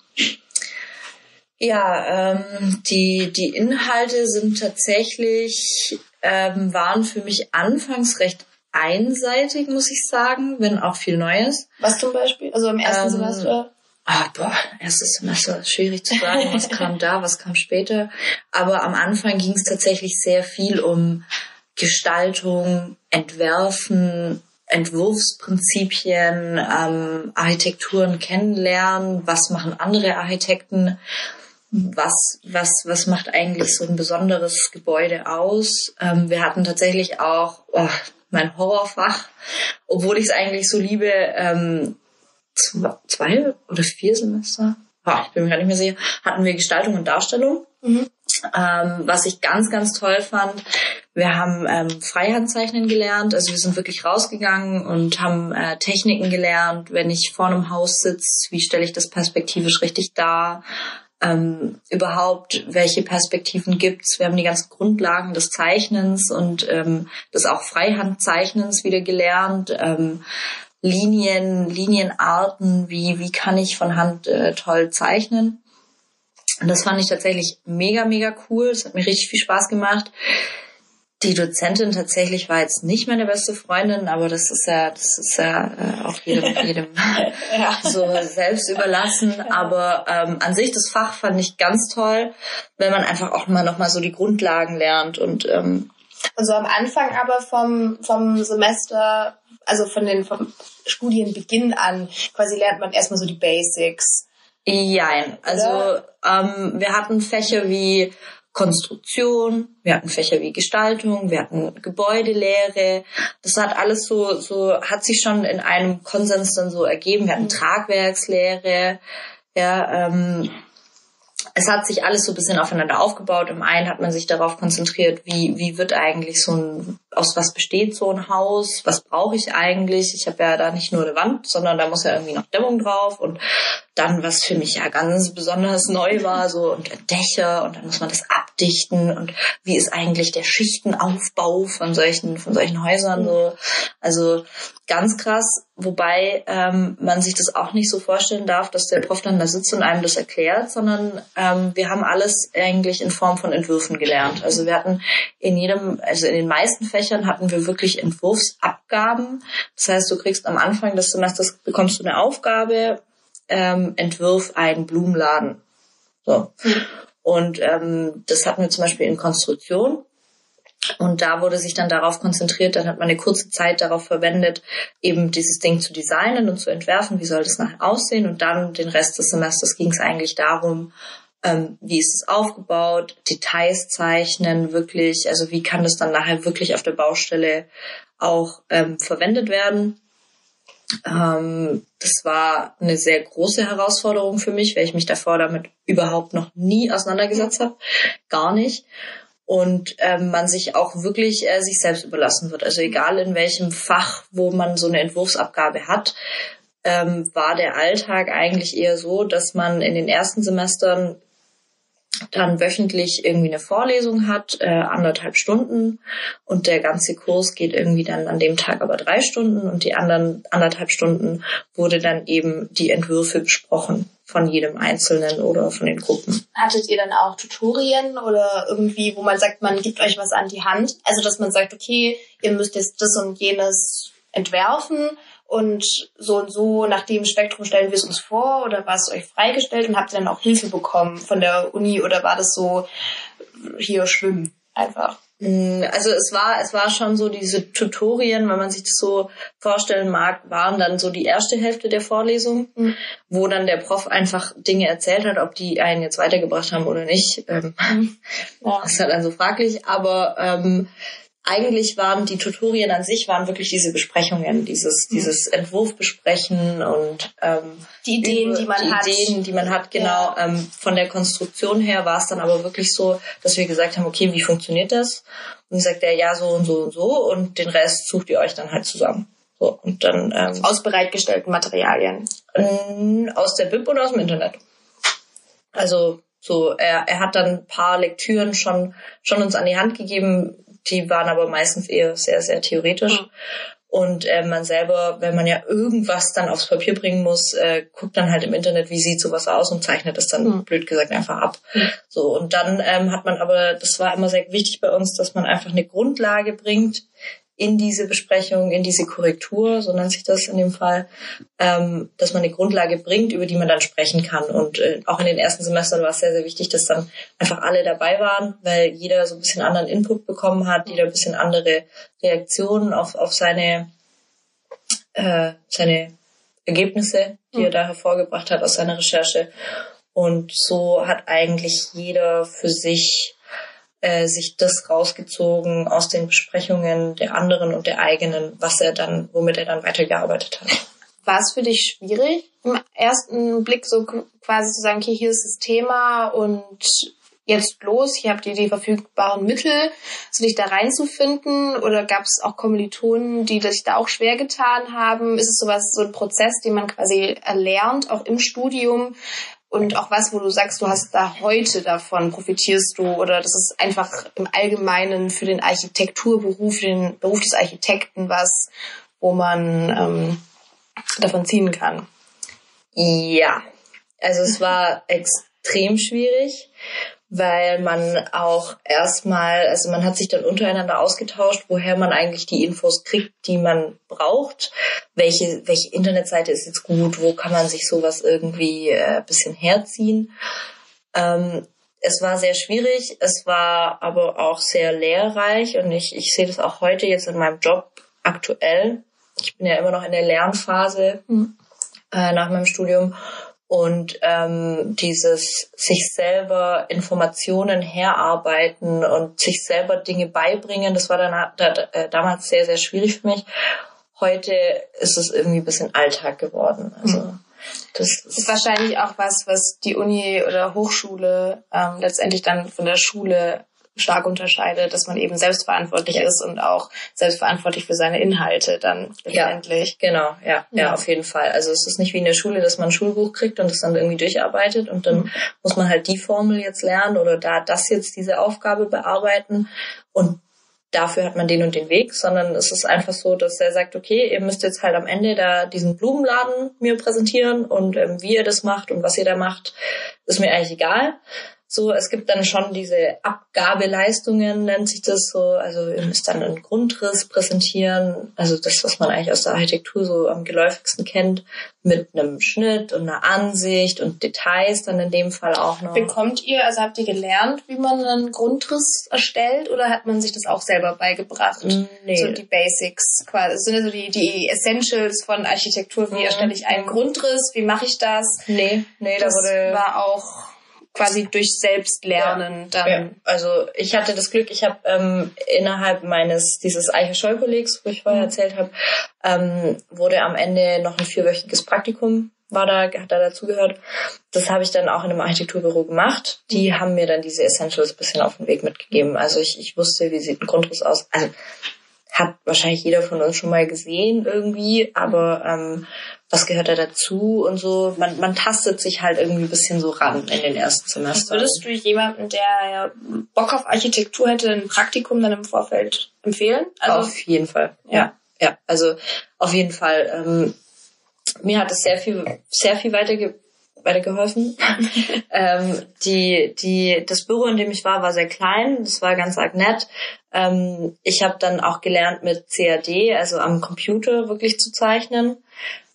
S2: Ja, ähm, die, die Inhalte sind tatsächlich, ähm, waren für mich anfangs recht einseitig, muss ich sagen, wenn auch viel Neues.
S1: Was zum Beispiel? Also im ersten ähm, Semester?
S2: Ah, boah, erstes Semester schwierig zu sagen, was kam da, was kam später. Aber am Anfang ging es tatsächlich sehr viel um Gestaltung, Entwerfen, Entwurfsprinzipien, ähm, Architekturen kennenlernen, was machen andere Architekten, was, was, was macht eigentlich so ein besonderes Gebäude aus. Ähm, wir hatten tatsächlich auch oh, mein Horrorfach, obwohl ich es eigentlich so liebe, ähm, zwei oder vier Semester, oh, ich bin mir gar nicht mehr sicher, hatten wir Gestaltung und Darstellung. Mhm. Ähm, was ich ganz, ganz toll fand, wir haben ähm, Freihandzeichnen gelernt, also wir sind wirklich rausgegangen und haben äh, Techniken gelernt, wenn ich vor einem Haus sitze, wie stelle ich das perspektivisch richtig dar, ähm, überhaupt, welche Perspektiven gibt's. Wir haben die ganzen Grundlagen des Zeichnens und ähm, des auch Freihandzeichnens wieder gelernt. Ähm, Linien, Linienarten, wie, wie kann ich von Hand äh, toll zeichnen. Und das fand ich tatsächlich mega, mega cool. Es hat mir richtig viel Spaß gemacht. Die Dozentin tatsächlich war jetzt nicht meine beste Freundin, aber das ist ja, das ist ja äh, auch jedem, [LAUGHS] jedem ja. so selbst überlassen. Aber ähm, an sich das Fach fand ich ganz toll, wenn man einfach auch mal nochmal so die Grundlagen lernt und ähm,
S1: und so am Anfang aber vom, vom Semester, also von den, vom Studienbeginn an, quasi lernt man erstmal so die Basics.
S2: Jein. Also ähm, wir hatten Fächer wie Konstruktion, wir hatten Fächer wie Gestaltung, wir hatten Gebäudelehre. Das hat alles so, so hat sich schon in einem Konsens dann so ergeben. Wir hatten mhm. Tragwerkslehre, ja, ähm, es hat sich alles so ein bisschen aufeinander aufgebaut. Im einen hat man sich darauf konzentriert, wie, wie wird eigentlich so ein, aus was besteht so ein Haus, was brauche ich eigentlich? Ich habe ja da nicht nur eine Wand, sondern da muss ja irgendwie noch Dämmung drauf und dann, was für mich ja ganz besonders neu war, so und Dächer und dann muss man das abdichten und wie ist eigentlich der Schichtenaufbau von solchen, von solchen Häusern so. Also ganz krass, wobei ähm, man sich das auch nicht so vorstellen darf, dass der Prof dann da sitzt und einem das erklärt, sondern ähm, wir haben alles eigentlich in Form von Entwürfen gelernt. Also wir hatten in jedem, also in den meisten Fächern hatten wir wirklich Entwurfsabgaben. Das heißt, du kriegst am Anfang des Semesters bekommst du eine Aufgabe, ähm, entwirf einen Blumenladen. So. Und ähm, das hatten wir zum Beispiel in Konstruktion. Und da wurde sich dann darauf konzentriert, dann hat man eine kurze Zeit darauf verwendet, eben dieses Ding zu designen und zu entwerfen, wie soll das nachher aussehen. Und dann den Rest des Semesters ging es eigentlich darum, ähm, wie ist es aufgebaut, Details zeichnen, wirklich, also wie kann das dann nachher wirklich auf der Baustelle auch ähm, verwendet werden. Ähm, das war eine sehr große Herausforderung für mich, weil ich mich davor damit überhaupt noch nie auseinandergesetzt habe. Gar nicht. Und ähm, man sich auch wirklich äh, sich selbst überlassen wird. Also egal in welchem Fach, wo man so eine Entwurfsabgabe hat, ähm, war der Alltag eigentlich eher so, dass man in den ersten Semestern dann wöchentlich irgendwie eine Vorlesung hat, äh, anderthalb Stunden und der ganze Kurs geht irgendwie dann an dem Tag aber drei Stunden und die anderen anderthalb Stunden wurde dann eben die Entwürfe besprochen von jedem Einzelnen oder von den Gruppen.
S1: Hattet ihr dann auch Tutorien oder irgendwie, wo man sagt, man gibt euch was an die Hand? Also dass man sagt, okay, ihr müsst jetzt das und jenes entwerfen und so und so nach dem Spektrum stellen wir es uns vor oder war es euch freigestellt und habt ihr dann auch Hilfe bekommen von der Uni oder war das so hier schwimmen einfach?
S2: Mm, also es war, es war schon so diese Tutorien, wenn man sich das so vorstellen mag, waren dann so die erste Hälfte der Vorlesung, mhm. wo dann der Prof einfach Dinge erzählt hat, ob die einen jetzt weitergebracht haben oder nicht. Ähm, mhm. ja. [LAUGHS] Das ist halt dann so fraglich. Aber ähm, eigentlich waren die Tutorien an sich waren wirklich diese Besprechungen, dieses mhm. dieses Entwurfbesprechen und ähm,
S1: die Ideen, die man
S2: die
S1: hat.
S2: Ideen, die man hat, genau. Ja. Ähm, von der Konstruktion her war es dann aber wirklich so, dass wir gesagt haben, okay, wie funktioniert das? Und sagt er, ja, so und so und so und den Rest sucht ihr euch dann halt zusammen. So, und dann ähm,
S1: aus bereitgestellten Materialien.
S2: Aus der Bib oder aus dem Internet. Also so, er, er hat dann ein paar Lektüren schon, schon uns an die Hand gegeben, die waren aber meistens eher sehr, sehr theoretisch. Mhm. Und äh, man selber, wenn man ja irgendwas dann aufs Papier bringen muss, äh, guckt dann halt im Internet, wie sieht sowas aus und zeichnet es dann, mhm. blöd gesagt, einfach ab. Mhm. So, und dann ähm, hat man aber, das war immer sehr wichtig bei uns, dass man einfach eine Grundlage bringt, in diese Besprechung, in diese Korrektur, so nennt sich das in dem Fall, ähm, dass man eine Grundlage bringt, über die man dann sprechen kann. Und äh, auch in den ersten Semestern war es sehr, sehr wichtig, dass dann einfach alle dabei waren, weil jeder so ein bisschen anderen Input bekommen hat, jeder ein bisschen andere Reaktionen auf, auf seine, äh, seine Ergebnisse, die er da hervorgebracht hat aus seiner Recherche. Und so hat eigentlich jeder für sich äh, sich das rausgezogen aus den Besprechungen der anderen und der eigenen, was er dann, womit er dann weitergearbeitet hat.
S1: War es für dich schwierig, im ersten Blick so quasi zu sagen, okay, hier ist das Thema und jetzt los, hier habt ihr die verfügbaren Mittel, so dich da reinzufinden? Oder gab es auch Kommilitonen, die sich da auch schwer getan haben? Ist es sowas, so ein Prozess, den man quasi erlernt, auch im Studium, und auch was, wo du sagst, du hast da heute davon, profitierst du oder das ist einfach im Allgemeinen für den Architekturberuf, den Beruf des Architekten was, wo man ähm, davon ziehen kann.
S2: Ja, also es war extrem schwierig weil man auch erstmal, also man hat sich dann untereinander ausgetauscht, woher man eigentlich die Infos kriegt, die man braucht, welche, welche Internetseite ist jetzt gut, wo kann man sich sowas irgendwie äh, bisschen herziehen. Ähm, es war sehr schwierig, es war aber auch sehr lehrreich und ich, ich sehe das auch heute jetzt in meinem Job aktuell. Ich bin ja immer noch in der Lernphase mhm. äh, nach meinem Studium und ähm, dieses sich selber Informationen herarbeiten und sich selber Dinge beibringen, das war dann da, äh, damals sehr, sehr schwierig für mich. Heute ist es irgendwie ein bisschen Alltag geworden. Also mhm.
S1: das ist, ist wahrscheinlich auch was, was die Uni oder Hochschule ähm, letztendlich dann von der Schule stark unterscheidet, dass man eben selbstverantwortlich ist und auch selbstverantwortlich für seine Inhalte dann letztendlich.
S2: Ja, genau, ja, ja, ja, auf jeden Fall. Also es ist nicht wie in der Schule, dass man ein Schulbuch kriegt und das dann irgendwie durcharbeitet und dann mhm. muss man halt die Formel jetzt lernen oder da das jetzt diese Aufgabe bearbeiten und dafür hat man den und den Weg, sondern es ist einfach so, dass er sagt, okay, ihr müsst jetzt halt am Ende da diesen Blumenladen mir präsentieren und ähm, wie ihr das macht und was ihr da macht, ist mir eigentlich egal. So, es gibt dann schon diese Abgabeleistungen, nennt sich das so. Also ihr müsst dann einen Grundriss präsentieren, also das, was man eigentlich aus der Architektur so am geläufigsten kennt, mit einem Schnitt und einer Ansicht und Details dann in dem Fall auch noch.
S1: Bekommt ihr, also habt ihr gelernt, wie man einen Grundriss erstellt oder hat man sich das auch selber beigebracht? Mm, nee. So die Basics quasi. Das sind also die, die Essentials von Architektur. Wie mhm. erstelle ich einen Grundriss? Wie mache ich das?
S2: Nee, nee,
S1: das war auch quasi durch Selbstlernen ja, dann. Ja.
S2: Also ich hatte das Glück, ich habe ähm, innerhalb meines dieses Eiche Scholl Kollegs, wo ich vorher mhm. erzählt habe, ähm, wurde am Ende noch ein vierwöchiges Praktikum war da, hat da dazugehört. Das habe ich dann auch in einem Architekturbüro gemacht. Die mhm. haben mir dann diese Essentials ein bisschen auf den Weg mitgegeben. Also ich, ich wusste, wie sieht ein Grundriss aus. Also hat wahrscheinlich jeder von uns schon mal gesehen irgendwie, aber ähm, was gehört da dazu und so. Man, man tastet sich halt irgendwie ein bisschen so ran in den ersten Semestern.
S1: Würdest du jemanden, der Bock auf Architektur hätte, ein Praktikum dann im Vorfeld empfehlen?
S2: Also, auf jeden Fall, ja. Ja, also auf jeden Fall. Ähm, mir hat es sehr viel, sehr viel weiterge weitergeholfen. [LAUGHS] ähm, die, die, das Büro, in dem ich war, war sehr klein. Das war ganz arg nett. Ähm, ich habe dann auch gelernt, mit CAD, also am Computer wirklich zu zeichnen.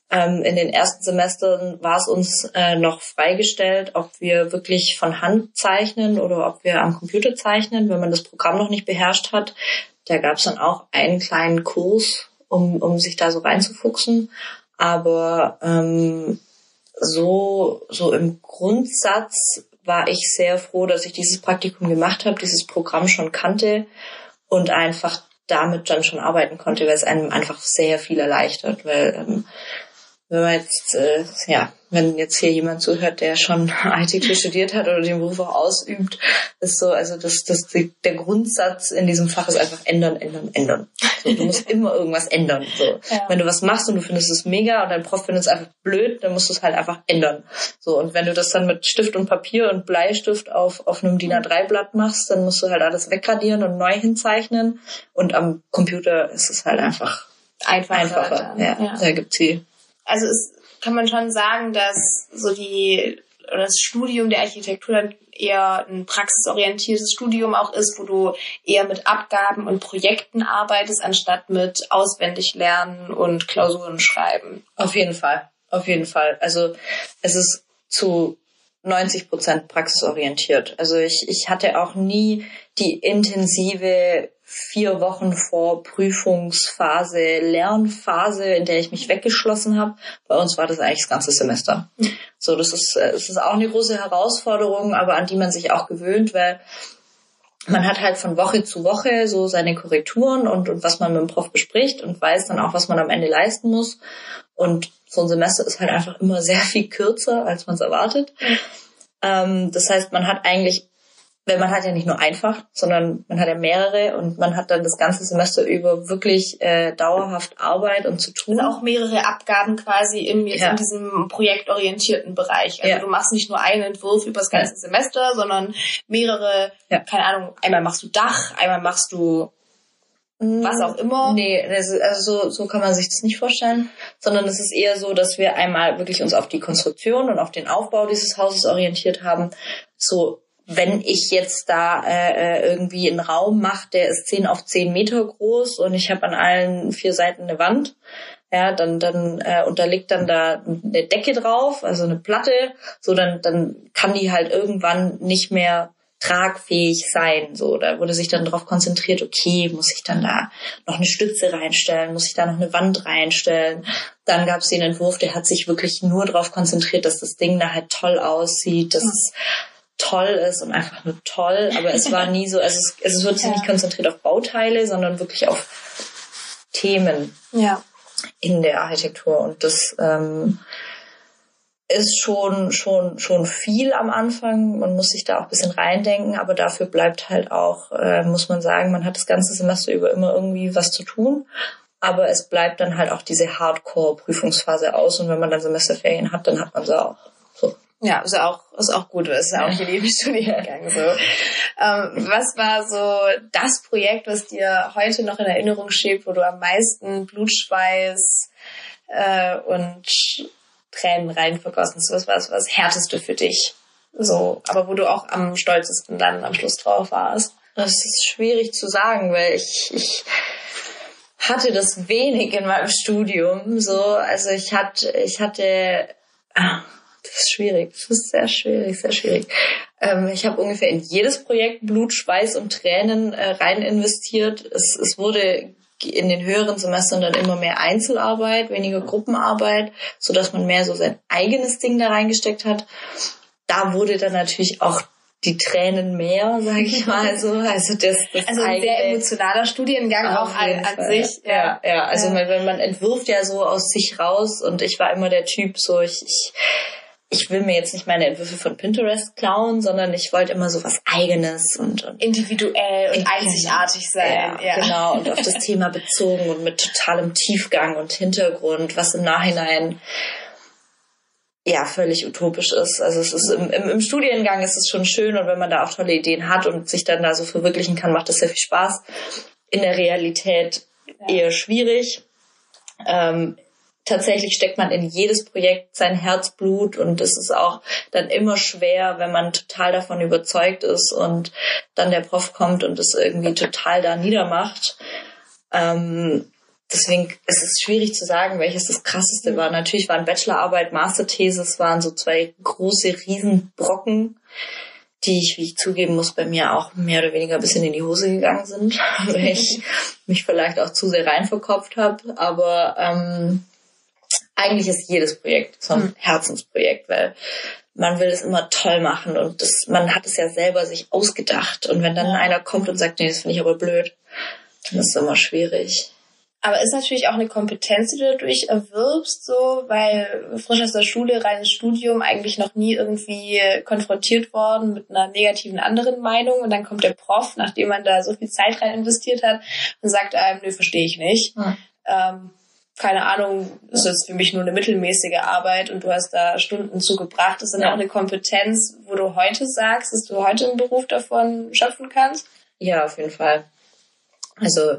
S2: Ähm, in den ersten Semestern war es uns äh, noch freigestellt, ob wir wirklich von Hand zeichnen oder ob wir am Computer zeichnen, wenn man das Programm noch nicht beherrscht hat. Da gab es dann auch einen kleinen Kurs, um, um sich da so reinzufuchsen. Aber ähm, so, so im Grundsatz war ich sehr froh, dass ich dieses Praktikum gemacht habe, dieses Programm schon kannte und einfach damit dann schon arbeiten konnte, weil es einem einfach sehr viel erleichtert, weil ähm, wenn man jetzt, äh, ja, wenn jetzt hier jemand zuhört, der schon [LAUGHS] ITQ studiert hat oder den Beruf auch ausübt, ist so, also das, das, der Grundsatz in diesem Fach ist einfach ändern, ändern, ändern. So, du musst immer irgendwas ändern. So. [LAUGHS] Ja. Wenn du was machst und du findest es mega und dein Prof findet es einfach blöd, dann musst du es halt einfach ändern. So, und wenn du das dann mit Stift und Papier und Bleistift auf, auf einem DIN A3-Blatt machst, dann musst du halt alles wegradieren und neu hinzeichnen. Und am Computer ist es halt einfach einfacher. einfacher. Ja, ja. Da gibt's die
S1: also es kann man schon sagen, dass so die das Studium der Architektur dann eher ein praxisorientiertes Studium auch ist, wo du eher mit Abgaben und Projekten arbeitest, anstatt mit auswendig lernen und Klausuren schreiben.
S2: Auf jeden Fall, auf jeden Fall. Also es ist zu 90 Prozent praxisorientiert. Also ich, ich hatte auch nie die intensive vier Wochen vor Prüfungsphase, Lernphase, in der ich mich weggeschlossen habe. Bei uns war das eigentlich das ganze Semester. So, das ist, äh, das ist auch eine große Herausforderung, aber an die man sich auch gewöhnt, weil man hat halt von Woche zu Woche so seine Korrekturen und, und was man mit dem Prof bespricht und weiß dann auch, was man am Ende leisten muss. Und so ein Semester ist halt einfach immer [LAUGHS] sehr viel kürzer, als man es erwartet. Ähm, das heißt, man hat eigentlich weil man hat ja nicht nur einfach, sondern man hat ja mehrere und man hat dann das ganze Semester über wirklich äh, dauerhaft Arbeit und zu tun.
S1: Und auch mehrere Abgaben quasi im, jetzt ja. in diesem projektorientierten Bereich. Also ja. du machst nicht nur einen Entwurf über das ganze ja. Semester, sondern mehrere, keine Ahnung, einmal machst du Dach, einmal machst du was auch immer.
S2: Nee, also so, so kann man sich das nicht vorstellen, sondern es ist eher so, dass wir einmal wirklich uns auf die Konstruktion und auf den Aufbau dieses Hauses orientiert haben. So wenn ich jetzt da äh, äh irgendwie einen Raum mache, der ist 10 auf 10 Meter groß und ich habe an allen vier Seiten eine Wand, ja, dann, dann, äh, liegt dann da eine Decke drauf, also eine Platte, so dann, dann kann die halt irgendwann nicht mehr tragfähig sein. So, da wurde sich dann darauf konzentriert, okay, muss ich dann da noch eine Stütze reinstellen, muss ich da noch eine Wand reinstellen. Dann gab es den Entwurf, der hat sich wirklich nur darauf konzentriert, dass das Ding da halt toll aussieht, dass es toll ist und einfach nur toll, aber es war nie so, also es, es wird sich ja. nicht konzentriert auf Bauteile, sondern wirklich auf Themen
S1: ja.
S2: in der Architektur und das ähm, ist schon schon schon viel am Anfang. Man muss sich da auch ein bisschen reindenken, aber dafür bleibt halt auch, äh, muss man sagen, man hat das ganze Semester über immer irgendwie was zu tun. Aber es bleibt dann halt auch diese Hardcore-Prüfungsphase aus und wenn man dann Semesterferien hat, dann hat man sie auch.
S1: Ja, ist auch, ist auch gut, ist ja auch hier Nebenstudiengang [LAUGHS] so. Ähm, was war so das Projekt, was dir heute noch in Erinnerung schwebt, wo du am meisten Blutschweiß äh, und Tränen rein vergossen hast? Was war das, was härteste für dich? So, aber wo du auch am stolzesten dann am Schluss drauf warst?
S2: Das ist schwierig zu sagen, weil ich, ich hatte das wenig in meinem Studium. So, also ich hatte, ich hatte, ah, das ist schwierig. Das ist sehr schwierig, sehr schwierig. Ähm, ich habe ungefähr in jedes Projekt Blut, Schweiß und Tränen äh, rein investiert. Es, es wurde in den höheren Semestern dann immer mehr Einzelarbeit, weniger Gruppenarbeit, so dass man mehr so sein eigenes Ding da reingesteckt hat. Da wurde dann natürlich auch die Tränen mehr, sage ich [LAUGHS] mal so. Also das, das
S1: also ein sehr emotionaler Studiengang auch an, an sich.
S2: Ja, ja. ja. Also ja. wenn man entwirft ja so aus sich raus und ich war immer der Typ so, ich, ich ich will mir jetzt nicht meine Entwürfe von Pinterest klauen, sondern ich wollte immer so was Eigenes und, und
S1: individuell und einzigartig sein.
S2: Ja, ja, genau. Und auf das Thema bezogen und mit totalem Tiefgang und Hintergrund, was im Nachhinein ja völlig utopisch ist. Also es ist im, im, im Studiengang ist es schon schön und wenn man da auch tolle Ideen hat und sich dann da so verwirklichen kann, macht das sehr viel Spaß. In der Realität ja. eher schwierig. Ähm, tatsächlich steckt man in jedes Projekt sein Herzblut und es ist auch dann immer schwer, wenn man total davon überzeugt ist und dann der Prof kommt und es irgendwie total da niedermacht. Ähm, deswegen ist es schwierig zu sagen, welches das krasseste war. Natürlich waren Bachelorarbeit, Masterthesis waren so zwei große Riesenbrocken, die ich, wie ich zugeben muss, bei mir auch mehr oder weniger ein bisschen in die Hose gegangen sind, [LAUGHS] weil ich mich vielleicht auch zu sehr reinverkopft habe. Aber ähm, eigentlich ist jedes Projekt so ein mhm. Herzensprojekt, weil man will es immer toll machen und das, man hat es ja selber sich ausgedacht. Und wenn dann einer kommt und sagt, nee, das finde ich aber blöd, dann ist es immer schwierig.
S1: Aber ist natürlich auch eine Kompetenz, die du dadurch erwirbst, so, weil frisch aus der Schule, reines Studium, eigentlich noch nie irgendwie konfrontiert worden mit einer negativen anderen Meinung. Und dann kommt der Prof, nachdem man da so viel Zeit rein investiert hat, und sagt einem, nö, verstehe ich nicht. Hm. Ähm, keine Ahnung, ist jetzt für mich nur eine mittelmäßige Arbeit und du hast da Stunden zugebracht. Ist dann ja. auch eine Kompetenz, wo du heute sagst, dass du heute im Beruf davon schöpfen kannst?
S2: Ja, auf jeden Fall. Also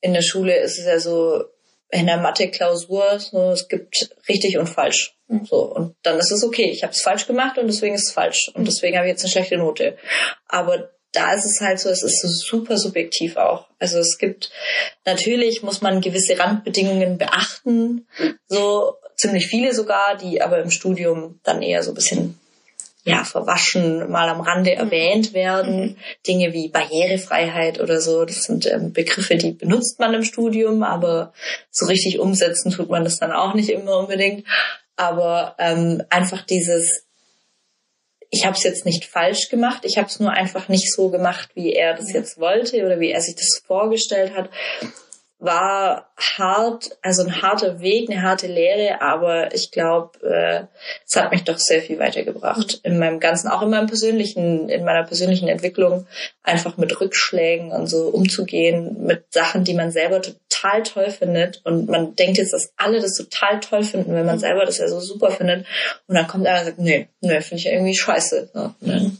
S2: in der Schule ist es ja so, in der Mathe-Klausur, so, es gibt richtig und falsch. Mhm. So, und dann ist es okay. Ich habe es falsch gemacht und deswegen ist es falsch. Und mhm. deswegen habe ich jetzt eine schlechte Note. Aber da ist es halt so, es ist so super subjektiv auch. Also es gibt, natürlich muss man gewisse Randbedingungen beachten, so ziemlich viele sogar, die aber im Studium dann eher so ein bisschen ja, verwaschen, mal am Rande mhm. erwähnt werden. Mhm. Dinge wie Barrierefreiheit oder so, das sind ähm, Begriffe, die benutzt man im Studium, aber so richtig umsetzen tut man das dann auch nicht immer unbedingt. Aber ähm, einfach dieses, ich habe es jetzt nicht falsch gemacht, ich habe es nur einfach nicht so gemacht, wie er das jetzt wollte oder wie er sich das vorgestellt hat war hart, also ein harter Weg, eine harte Lehre, aber ich glaube, äh, es hat mich doch sehr viel weitergebracht in meinem ganzen, auch in meinem persönlichen, in meiner persönlichen Entwicklung, einfach mit Rückschlägen und so umzugehen, mit Sachen, die man selber total toll findet. Und man denkt jetzt, dass alle das total toll finden, wenn man selber das ja so super findet. Und dann kommt einer und sagt, nee, nee, finde ich irgendwie scheiße. Ne? Mhm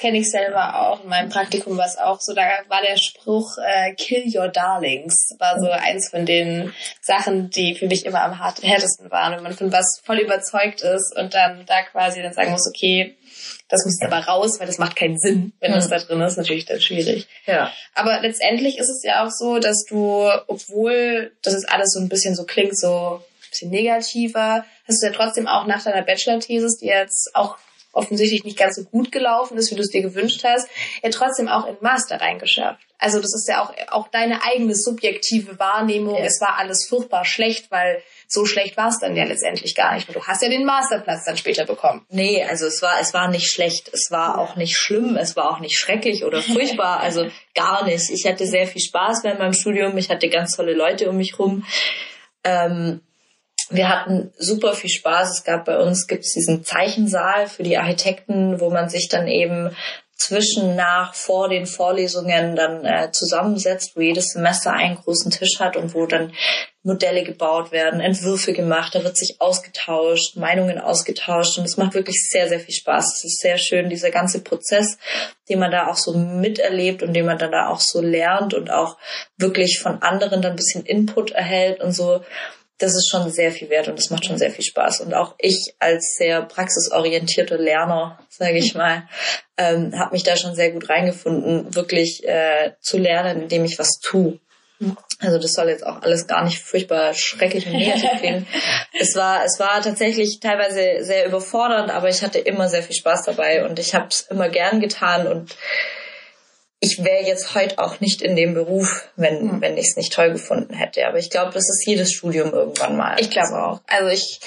S1: kenne ich selber auch. In meinem Praktikum war es auch so, da war der Spruch äh, Kill your darlings. War so eins von den Sachen, die für mich immer am härtesten waren. Wenn man von was voll überzeugt ist und dann da quasi dann sagen muss, okay, das muss aber raus, weil das macht keinen Sinn, wenn das da drin ist, natürlich dann schwierig.
S2: Ja.
S1: Aber letztendlich ist es ja auch so, dass du, obwohl das ist alles so ein bisschen so klingt, so ein bisschen negativer, hast du ja trotzdem auch nach deiner Bachelor-Thesis, die jetzt auch offensichtlich nicht ganz so gut gelaufen ist, wie du es dir gewünscht hast, ja trotzdem auch in Master reingeschafft. Also das ist ja auch, auch deine eigene subjektive Wahrnehmung. Ja. Es war alles furchtbar schlecht, weil so schlecht war es dann ja letztendlich gar nicht. Du hast ja den Masterplatz dann später bekommen.
S2: Nee, also es war, es war nicht schlecht. Es war auch nicht schlimm. Es war auch nicht schrecklich oder furchtbar. Also gar nicht. Ich hatte sehr viel Spaß während meinem Studium. Ich hatte ganz tolle Leute um mich rum. Ähm, wir hatten super viel Spaß. Es gab bei uns gibt's diesen Zeichensaal für die Architekten, wo man sich dann eben zwischen, nach, vor den Vorlesungen dann äh, zusammensetzt, wo jedes Semester einen großen Tisch hat und wo dann Modelle gebaut werden, Entwürfe gemacht, da wird sich ausgetauscht, Meinungen ausgetauscht und es macht wirklich sehr, sehr viel Spaß. Es ist sehr schön, dieser ganze Prozess, den man da auch so miterlebt und den man dann da auch so lernt und auch wirklich von anderen dann ein bisschen Input erhält und so das ist schon sehr viel wert und das macht schon sehr viel Spaß. Und auch ich als sehr praxisorientierte Lerner, sage ich mal, ähm, habe mich da schon sehr gut reingefunden, wirklich äh, zu lernen, indem ich was tue. Also das soll jetzt auch alles gar nicht furchtbar schrecklich und negativ [LAUGHS] klingen. es war, es war tatsächlich teilweise sehr überfordernd, aber ich hatte immer sehr viel Spaß dabei und ich habe es immer gern getan und ich wäre jetzt heute auch nicht in dem Beruf, wenn, mhm. wenn ich es nicht toll gefunden hätte. Aber ich glaube, das ist jedes Studium irgendwann mal.
S1: Ich glaube auch. Also ich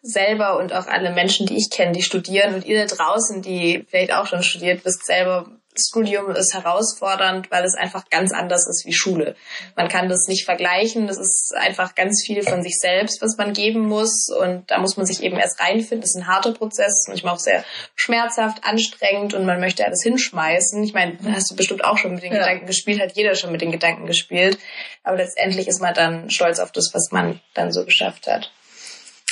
S1: selber und auch alle Menschen, die ich kenne, die studieren und ihr da draußen, die vielleicht auch schon studiert, wisst selber, Studium ist herausfordernd, weil es einfach ganz anders ist wie Schule. Man kann das nicht vergleichen. Das ist einfach ganz viel von sich selbst, was man geben muss. Und da muss man sich eben erst reinfinden. Das ist ein harter Prozess, manchmal auch sehr schmerzhaft, anstrengend und man möchte alles hinschmeißen. Ich meine, da hast du bestimmt auch schon mit den ja. Gedanken gespielt, hat jeder schon mit den Gedanken gespielt. Aber letztendlich ist man dann stolz auf das, was man dann so geschafft hat.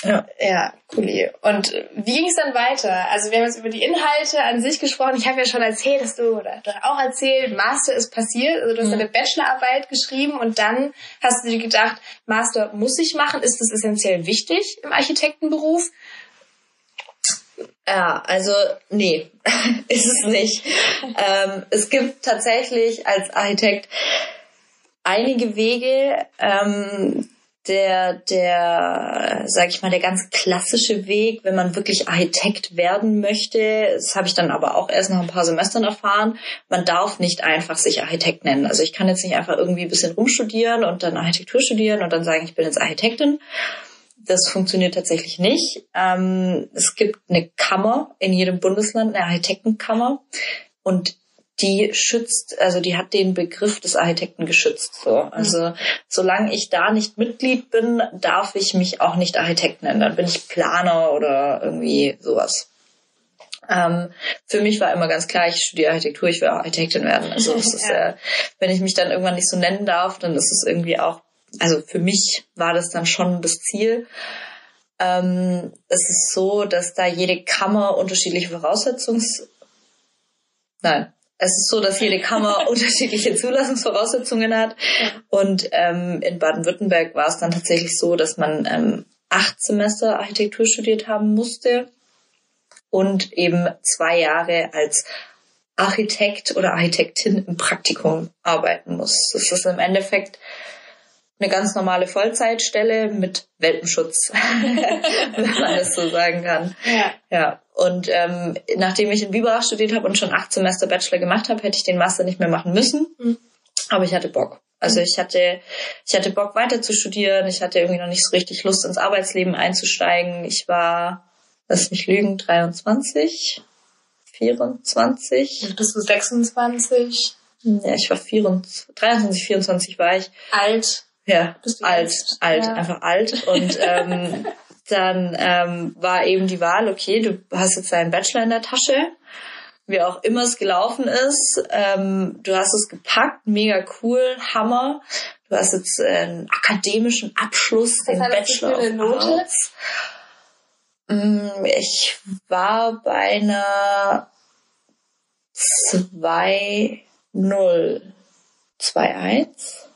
S1: Ja. Ja, cool. Und wie ging es dann weiter? Also wir haben jetzt über die Inhalte an sich gesprochen. Ich habe ja schon erzählt, dass du, oder du auch erzählt, Master ist passiert. Also du hast mhm. eine Bachelorarbeit geschrieben und dann hast du dir gedacht, Master muss ich machen. Ist das essentiell wichtig im Architektenberuf?
S2: Ja, also nee, [LAUGHS] ist es nicht. ähm, es gibt tatsächlich als Architekt einige Wege, ähm, der, der, sag ich mal, der ganz klassische Weg, wenn man wirklich Architekt werden möchte. Das habe ich dann aber auch erst nach ein paar Semestern erfahren. Man darf nicht einfach sich Architekt nennen. Also ich kann jetzt nicht einfach irgendwie ein bisschen rumstudieren und dann Architektur studieren und dann sagen, ich bin jetzt Architektin. Das funktioniert tatsächlich nicht. Ähm, es gibt eine Kammer in jedem Bundesland, eine Architektenkammer. Und die schützt, also die hat den Begriff des Architekten geschützt. So. Also solange ich da nicht Mitglied bin, darf ich mich auch nicht Architekt nennen. Dann bin ich Planer oder irgendwie sowas. Ähm, für mich war immer ganz klar, ich studiere Architektur, ich will Architektin werden. Also [LAUGHS] das ist,
S1: Ja.
S2: äh, wenn ich mich dann irgendwann nicht so nennen darf, dann ist es irgendwie auch, also für mich war das dann schon das Ziel. Ähm, es ist so, dass da jede Kammer unterschiedliche Voraussetzungs... Nein. Es ist so, dass jede Kammer [LAUGHS] unterschiedliche Zulassungsvoraussetzungen hat. Und ähm, in Baden-Württemberg war es dann tatsächlich so, dass man ähm, acht Semester Architektur studiert haben musste und eben zwei Jahre als Architekt oder Architektin im Praktikum arbeiten muss. Das ist im Endeffekt eine ganz normale Vollzeitstelle mit Welpenschutz, [LAUGHS] wenn man das so sagen kann.
S1: Ja.
S2: Ja, und ähm, nachdem ich in Biberach studiert habe und schon acht Semester Bachelor gemacht habe, hätte ich den Master nicht mehr machen müssen.
S1: Mhm.
S2: Aber ich hatte Bock. Also ich hatte, ich hatte Bock weiter zu studieren. Ich hatte irgendwie noch nicht so richtig Lust ins Arbeitsleben einzusteigen. Ich war, lass mich lügen, 23, 24.
S1: Jetzt bist du 26,
S2: Ja, ich war 24, 23, 24 war ich.
S1: alt.
S2: Ja,
S1: Bist du
S2: alt, alt,
S1: Ja.
S2: einfach alt. Und ähm, [LAUGHS] dann ähm, war eben die Wahl, okay, du hast jetzt deinen Bachelor in der Tasche, wie auch immer es gelaufen ist. Ähm, du hast es gepackt, mega cool, Hammer. Du hast jetzt äh, einen akademischen Abschluss, den Bachelor
S1: für eine
S2: of
S1: Note?
S2: Mm, Ich war bei einer 2-0. 2-1?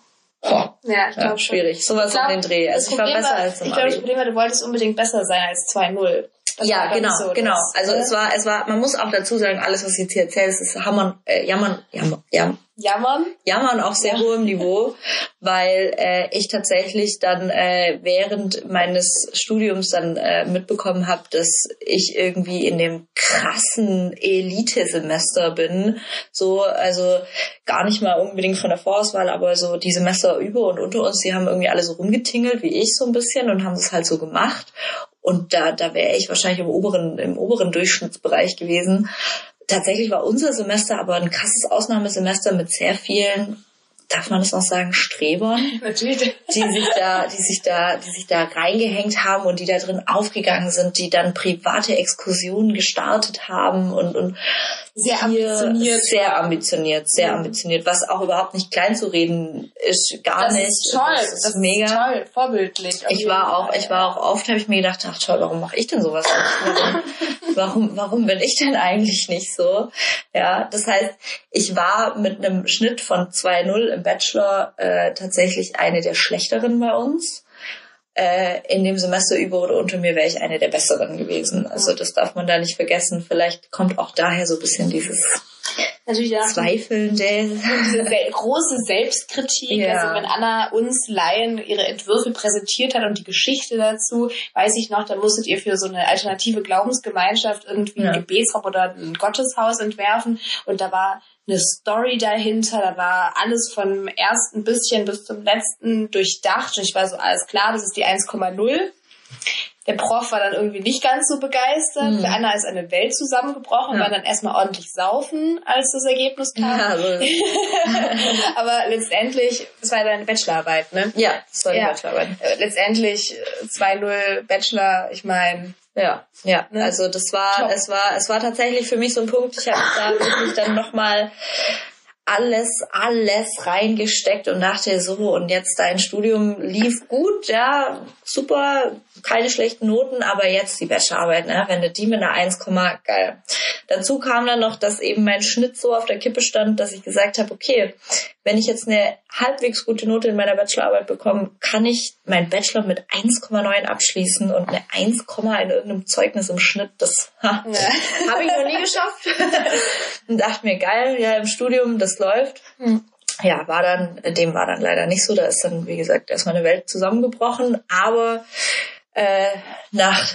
S2: Boah,
S1: Ja, ich
S2: ja,
S1: schon.
S2: schwierig. Sowas um den Dreh. Also ich war
S1: Problem
S2: besser als im
S1: Ich glaube, das. Problem war, du wolltest unbedingt besser sein als 2-0. Das
S2: Ja,
S1: war,
S2: genau,
S1: so
S2: genau.
S1: das,
S2: Also
S1: ne?
S2: es war, es war, man muss auch dazu sagen, alles, was ich jetzt hier erzähle, ist Hammern, äh, Jammern, Jammern, Jammern,
S1: Jammern.
S2: Jammern auf sehr
S1: Ja.
S2: hohem Niveau, weil äh, ich tatsächlich dann äh, während meines Studiums dann äh, mitbekommen habe, dass ich irgendwie in dem krassen Elite-Semester bin. So, also gar nicht mal unbedingt von der Vorauswahl, aber so die Semester über und unter uns, die haben irgendwie alle so rumgetingelt wie ich so ein bisschen und haben das halt so gemacht. Und da, da wäre ich wahrscheinlich im oberen, im oberen Durchschnittsbereich gewesen. Tatsächlich war unser Semester aber ein krasses Ausnahmesemester mit sehr vielen, darf man das noch sagen, Strebern, [LAUGHS]
S1: Natürlich.
S2: die sich da, die sich da, die sich da reingehängt haben und die da drin aufgegangen sind, die dann private Exkursionen gestartet haben und, und
S1: Sehr ambitioniert.
S2: sehr ambitioniert, sehr
S1: Mhm.
S2: ambitioniert, was auch überhaupt nicht klein zu reden ist, gar
S1: Das
S2: nicht.
S1: ist toll.
S2: Das ist
S1: das
S2: mega.
S1: ist toll. Vorbildlich.
S2: Ich war auch, ich war auch oft, habe ich mir gedacht, ach toll, warum mache ich denn sowas? [LAUGHS] Warum, warum, warum bin ich denn eigentlich nicht so? Ja, das heißt, ich war mit einem Schnitt von 2-0 im Bachelor äh, tatsächlich eine der schlechteren bei uns. Äh, in dem Semester über oder unter mir wäre ich eine der besseren gewesen. Also das darf man da nicht vergessen. Vielleicht kommt auch daher so ein bisschen dieses
S1: Natürlich ja.
S2: Zweifelnde.
S1: diese sel große Selbstkritik.
S2: Ja.
S1: Also wenn Anna uns Laien ihre Entwürfe präsentiert hat und die Geschichte dazu, weiß ich noch, da musstet ihr für so eine alternative Glaubensgemeinschaft irgendwie
S2: Ja.
S1: ein Gebetsraum oder ein Gotteshaus entwerfen und da war eine Story dahinter, da war alles vom ersten bisschen bis zum letzten durchdacht und ich war so, alles klar, das ist die 1,0. Der Prof war dann irgendwie nicht ganz so begeistert.
S2: Mhm.
S1: Für Anna ist eine Welt zusammengebrochen,
S2: Ja.
S1: war dann erstmal ordentlich saufen, als das Ergebnis kam.
S2: Ja, also, [LAUGHS] [LAUGHS]
S1: Aber letztendlich, es war ja deine Bachelorarbeit, ne?
S2: ja, das war die
S1: Ja.
S2: Bachelorarbeit.
S1: Äh, Letztendlich äh, 2-0 Bachelor, ich meine,
S2: Ja, ja.
S1: Ne?
S2: Also das war,
S1: Top.
S2: es war, es war tatsächlich für mich so ein Punkt. Ich habe da wirklich dann nochmal alles, alles reingesteckt und dachte so, und jetzt dein Studium lief gut, ja, super, keine schlechten Noten, aber jetzt die Bachelorarbeit, ne, wenn du die mit einer 1, geil. Dazu kam dann noch, dass eben mein Schnitt so auf der Kippe stand, dass ich gesagt habe, okay, wenn ich jetzt eine halbwegs gute Note in meiner Bachelorarbeit bekomme, kann ich meinen Bachelor mit 1,9 abschließen und eine 1, in irgendeinem Zeugnis im Schnitt, das ha,
S1: Ja. [LAUGHS]
S2: habe ich noch nie geschafft. und [LAUGHS] dachte mir, geil, ja, im Studium, das läuft.
S1: Hm.
S2: Ja, war dann, dem war dann leider nicht so. Da ist dann, wie gesagt, erstmal eine Welt zusammengebrochen. Aber äh, nach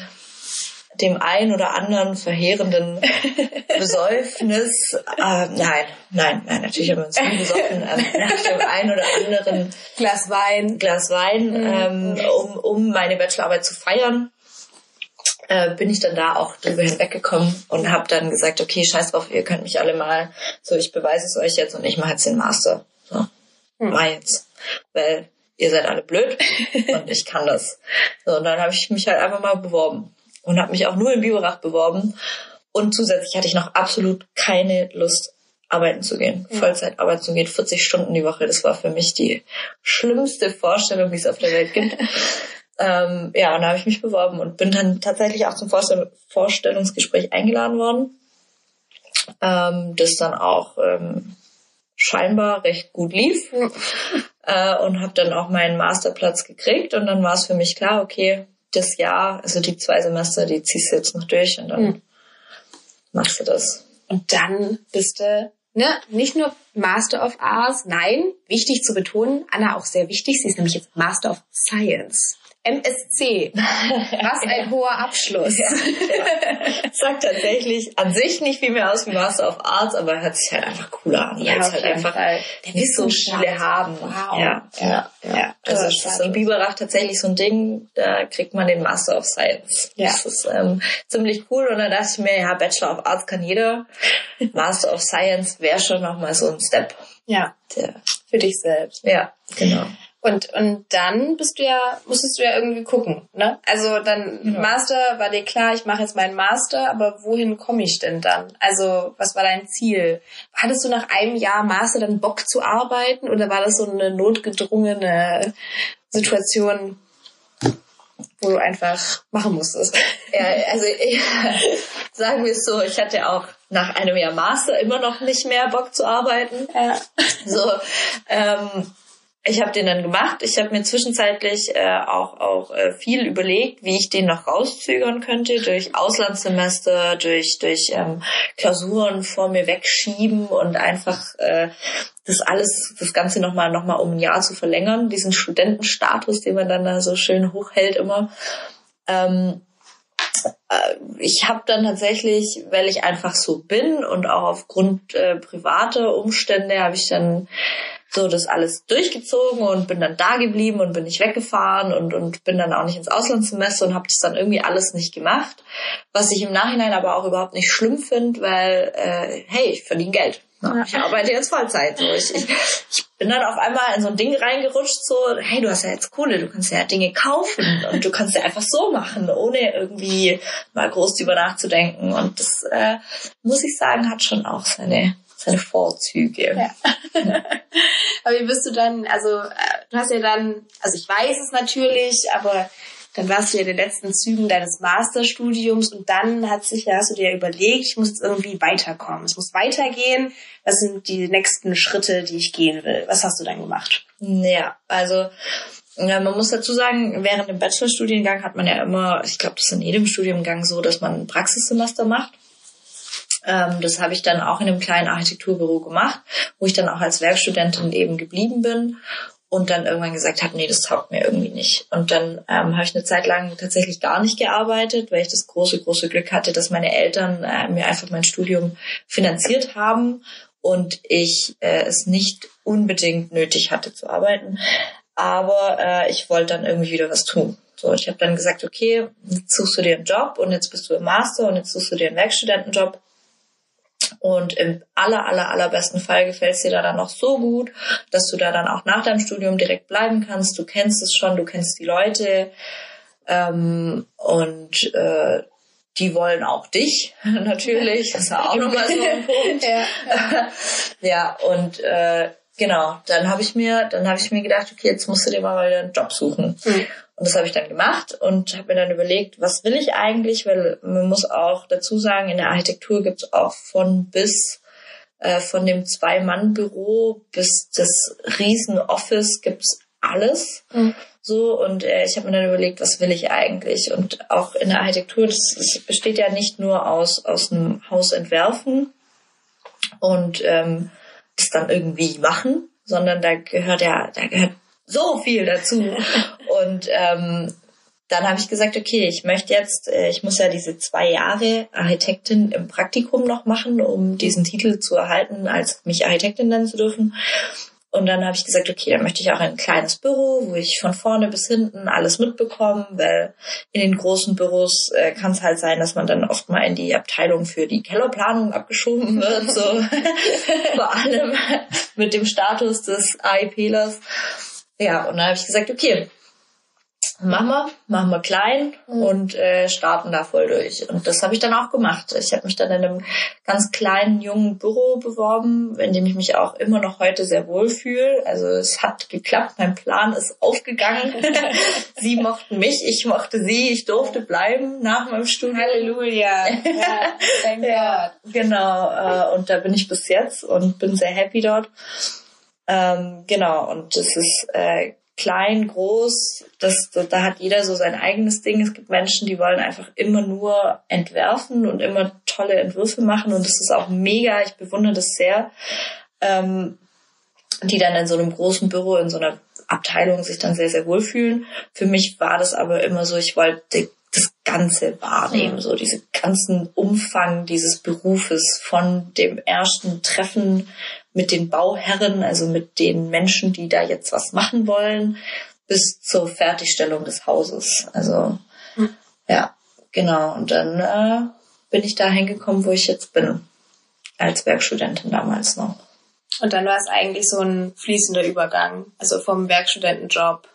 S2: dem ein oder anderen verheerenden [LAUGHS] Besäufnis, äh, nein, nein, nein, natürlich haben wir uns nie besoffen, äh, nach dem ein oder anderen
S1: Glas Wein.
S2: Glas Wein,
S1: Mhm.
S2: ähm, um, um meine Bachelorarbeit zu feiern, äh, bin ich dann da auch drüber hinweggekommen und habe dann gesagt, okay, scheiß drauf, ihr könnt mich alle mal, so ich beweise es euch jetzt und ich mache jetzt den Master. So, hm. mach jetzt. Weil ihr seid alle blöd [LAUGHS] und ich kann das. So, und dann habe ich mich halt einfach mal beworben und habe mich auch nur in Biberach beworben. Und zusätzlich hatte ich noch absolut keine Lust, arbeiten zu gehen, ja. Vollzeit arbeiten zu gehen, 40 Stunden die Woche. Das war für mich die schlimmste Vorstellung, die es auf der Welt gibt. [LAUGHS] ähm, ja, und da habe ich mich beworben und bin dann tatsächlich auch zum Vorstell Vorstellungsgespräch eingeladen worden. Ähm, das dann auch ähm, scheinbar recht gut lief. äh, und habe dann auch meinen Masterplatz gekriegt und dann war es für mich klar, okay, das Jahr, also die zwei Semester, die ziehst du jetzt noch durch und dann mhm. machst du das.
S1: Und dann bist du ne, nicht nur Master of Arts, nein, wichtig zu betonen, Anna auch sehr wichtig, sie ist nämlich jetzt Master of Science. MSC. [LAUGHS] Was ein hoher Abschluss. Ja,
S2: ja. [LAUGHS] Sagt tatsächlich an sich nicht viel mehr aus wie Master of Arts, aber hört sich halt einfach cooler an. Ja,
S1: es halt einfach
S2: Fall. nicht so viele haben.
S1: Wow.
S2: Ja,
S1: ja, ja.
S2: Also das ist in Biberach tatsächlich so ein Ding, da kriegt man den Master of Science. Ja. Das ist ähm, ziemlich cool und dann dachte ich mir, ja, Bachelor of Arts kann jeder. [LAUGHS] Master of Science wäre schon nochmal so ein Step.
S1: Ja. Der, für dich selbst.
S2: Ja, genau.
S1: Und, und dann bist du ja, musstest du ja irgendwie gucken, ne? Also dann ja. Master war dir klar, ich mache jetzt meinen Master, aber wohin komme ich denn dann? Also was war dein Ziel? Hattest du nach einem Jahr Master dann Bock zu arbeiten oder war das so eine notgedrungene Situation, wo du einfach machen musstest?
S2: Ja, also [LAUGHS] ich, sagen wir es so, ich hatte auch nach einem Jahr Master immer noch nicht mehr Bock zu arbeiten. Ja. So, ähm, ich habe den dann gemacht. Ich habe mir zwischenzeitlich äh, auch auch äh, viel überlegt, wie ich den noch rauszögern könnte durch Auslandssemester, durch durch ähm, Klausuren vor mir wegschieben und einfach äh, das alles, das Ganze nochmal noch mal um ein Jahr zu verlängern, diesen Studentenstatus, den man dann da so schön hochhält immer. Ähm, äh, ich habe dann tatsächlich, weil ich einfach so bin und auch aufgrund äh, privater Umstände, habe ich dann so das alles durchgezogen und bin dann da geblieben und bin nicht weggefahren und, und bin dann auch nicht ins Auslandssemester und habe das dann irgendwie alles nicht gemacht. Was ich im Nachhinein aber auch überhaupt nicht schlimm finde, weil, äh, hey, ich verdiene Geld. Ja. Ich arbeite jetzt Vollzeit. So. Ich, ich, ich bin dann auf einmal in so ein Ding reingerutscht, so, hey, du hast ja jetzt Kohle, du kannst ja Dinge kaufen und du kannst ja einfach so machen, ohne irgendwie mal groß drüber nachzudenken. Und das, äh, muss ich sagen, hat schon auch seine seine Vorzüge. Ja. [LAUGHS]
S1: aber wie bist du dann, also äh, du hast ja dann, also ich weiß es natürlich, aber dann warst du ja in den letzten Zügen deines Masterstudiums und dann hat sich, hast du dir überlegt, ich muss jetzt irgendwie weiterkommen. Es muss weitergehen. Was sind die nächsten Schritte, die ich gehen will? Was hast du dann gemacht?
S2: Ja, also ja, man muss dazu sagen, während dem Bachelorstudiengang hat man ja immer, ich glaube, das ist in jedem Studiengang so, dass man ein Praxissemester macht. Ähm, das habe ich dann auch in einem kleinen Architekturbüro gemacht, wo ich dann auch als Werkstudentin eben geblieben bin und dann irgendwann gesagt habe, nee, das taugt mir irgendwie nicht. Und dann ähm, habe ich eine Zeit lang tatsächlich gar nicht gearbeitet, weil ich das große, große Glück hatte, dass meine Eltern äh, mir einfach mein Studium finanziert haben und ich äh, es nicht unbedingt nötig hatte zu arbeiten. Aber äh, ich wollte dann irgendwie wieder was tun. So, ich habe dann gesagt, okay, jetzt suchst du dir einen Job und jetzt bist du im Master und jetzt suchst du dir einen Werkstudentenjob und im aller, aller, allerbesten Fall gefällt es dir da dann noch so gut, dass du da dann auch nach deinem Studium direkt bleiben kannst. Du kennst es schon, du kennst die Leute ähm, und äh, die wollen auch dich [LAUGHS] natürlich. Das ist ja auch nochmal so ein Punkt. [LAUGHS] ja, ja und äh, genau, dann habe ich mir, dann habe ich mir gedacht, okay, jetzt musst du dir mal wieder einen Job suchen. Mhm. Und das habe ich dann gemacht und habe mir dann überlegt, was will ich eigentlich, weil man muss auch dazu sagen, in der Architektur gibt es auch von bis äh, von dem Zwei-Mann-Büro bis das Riesen-Office gibt's alles. Mhm. So, und äh, ich habe mir dann überlegt, was will ich eigentlich? Und auch in der Architektur, das, das besteht ja nicht nur aus, aus einem Haus entwerfen und ähm, das dann irgendwie machen, sondern da gehört ja, da gehört so viel dazu. [LAUGHS] Und ähm, dann habe ich gesagt, okay, ich möchte jetzt, äh, ich muss ja diese zwei Jahre Architektin im Praktikum noch machen, um diesen Titel zu erhalten, als mich Architektin nennen zu dürfen. Und dann habe ich gesagt, okay, dann möchte ich auch ein kleines Büro, wo ich von vorne bis hinten alles mitbekomme, weil in den großen Büros äh, kann es halt sein, dass man dann oft mal in die Abteilung für die Kellerplanung abgeschoben wird, so [LAUGHS] vor allem mit dem Status des AIPlers. Ja, und dann habe ich gesagt, okay, machen wir, machen wir klein mhm. und äh, starten da voll durch. Und das habe ich dann auch gemacht. Ich habe mich dann in einem ganz kleinen, jungen Büro beworben, in dem ich mich auch immer noch heute sehr wohl fühle. Also es hat geklappt, mein Plan ist aufgegangen. [LAUGHS] sie mochten mich, ich mochte sie, ich durfte bleiben nach meinem Studium.
S1: Halleluja.
S2: Ja, [LAUGHS] ja genau. Äh, und da bin ich bis jetzt und bin sehr happy dort. Ähm, genau, und das ist äh, klein, groß, das, da hat jeder so sein eigenes Ding. Es gibt Menschen, die wollen einfach immer nur entwerfen und immer tolle Entwürfe machen und das ist auch mega. Ich bewundere das sehr. Ähm, die dann in so einem großen Büro, in so einer Abteilung sich dann sehr, sehr wohlfühlen. Für mich war das aber immer so, ich wollte das Ganze wahrnehmen, so diese ganzen Umfang dieses Berufes von dem ersten Treffen mit den Bauherren, also mit den Menschen, die da jetzt was machen wollen, bis zur Fertigstellung des Hauses. Also mhm. ja, genau. Und dann äh, bin ich da hingekommen, wo ich jetzt bin, als Werkstudentin damals noch.
S1: Und dann war es eigentlich so ein fließender Übergang, also vom Werkstudentenjob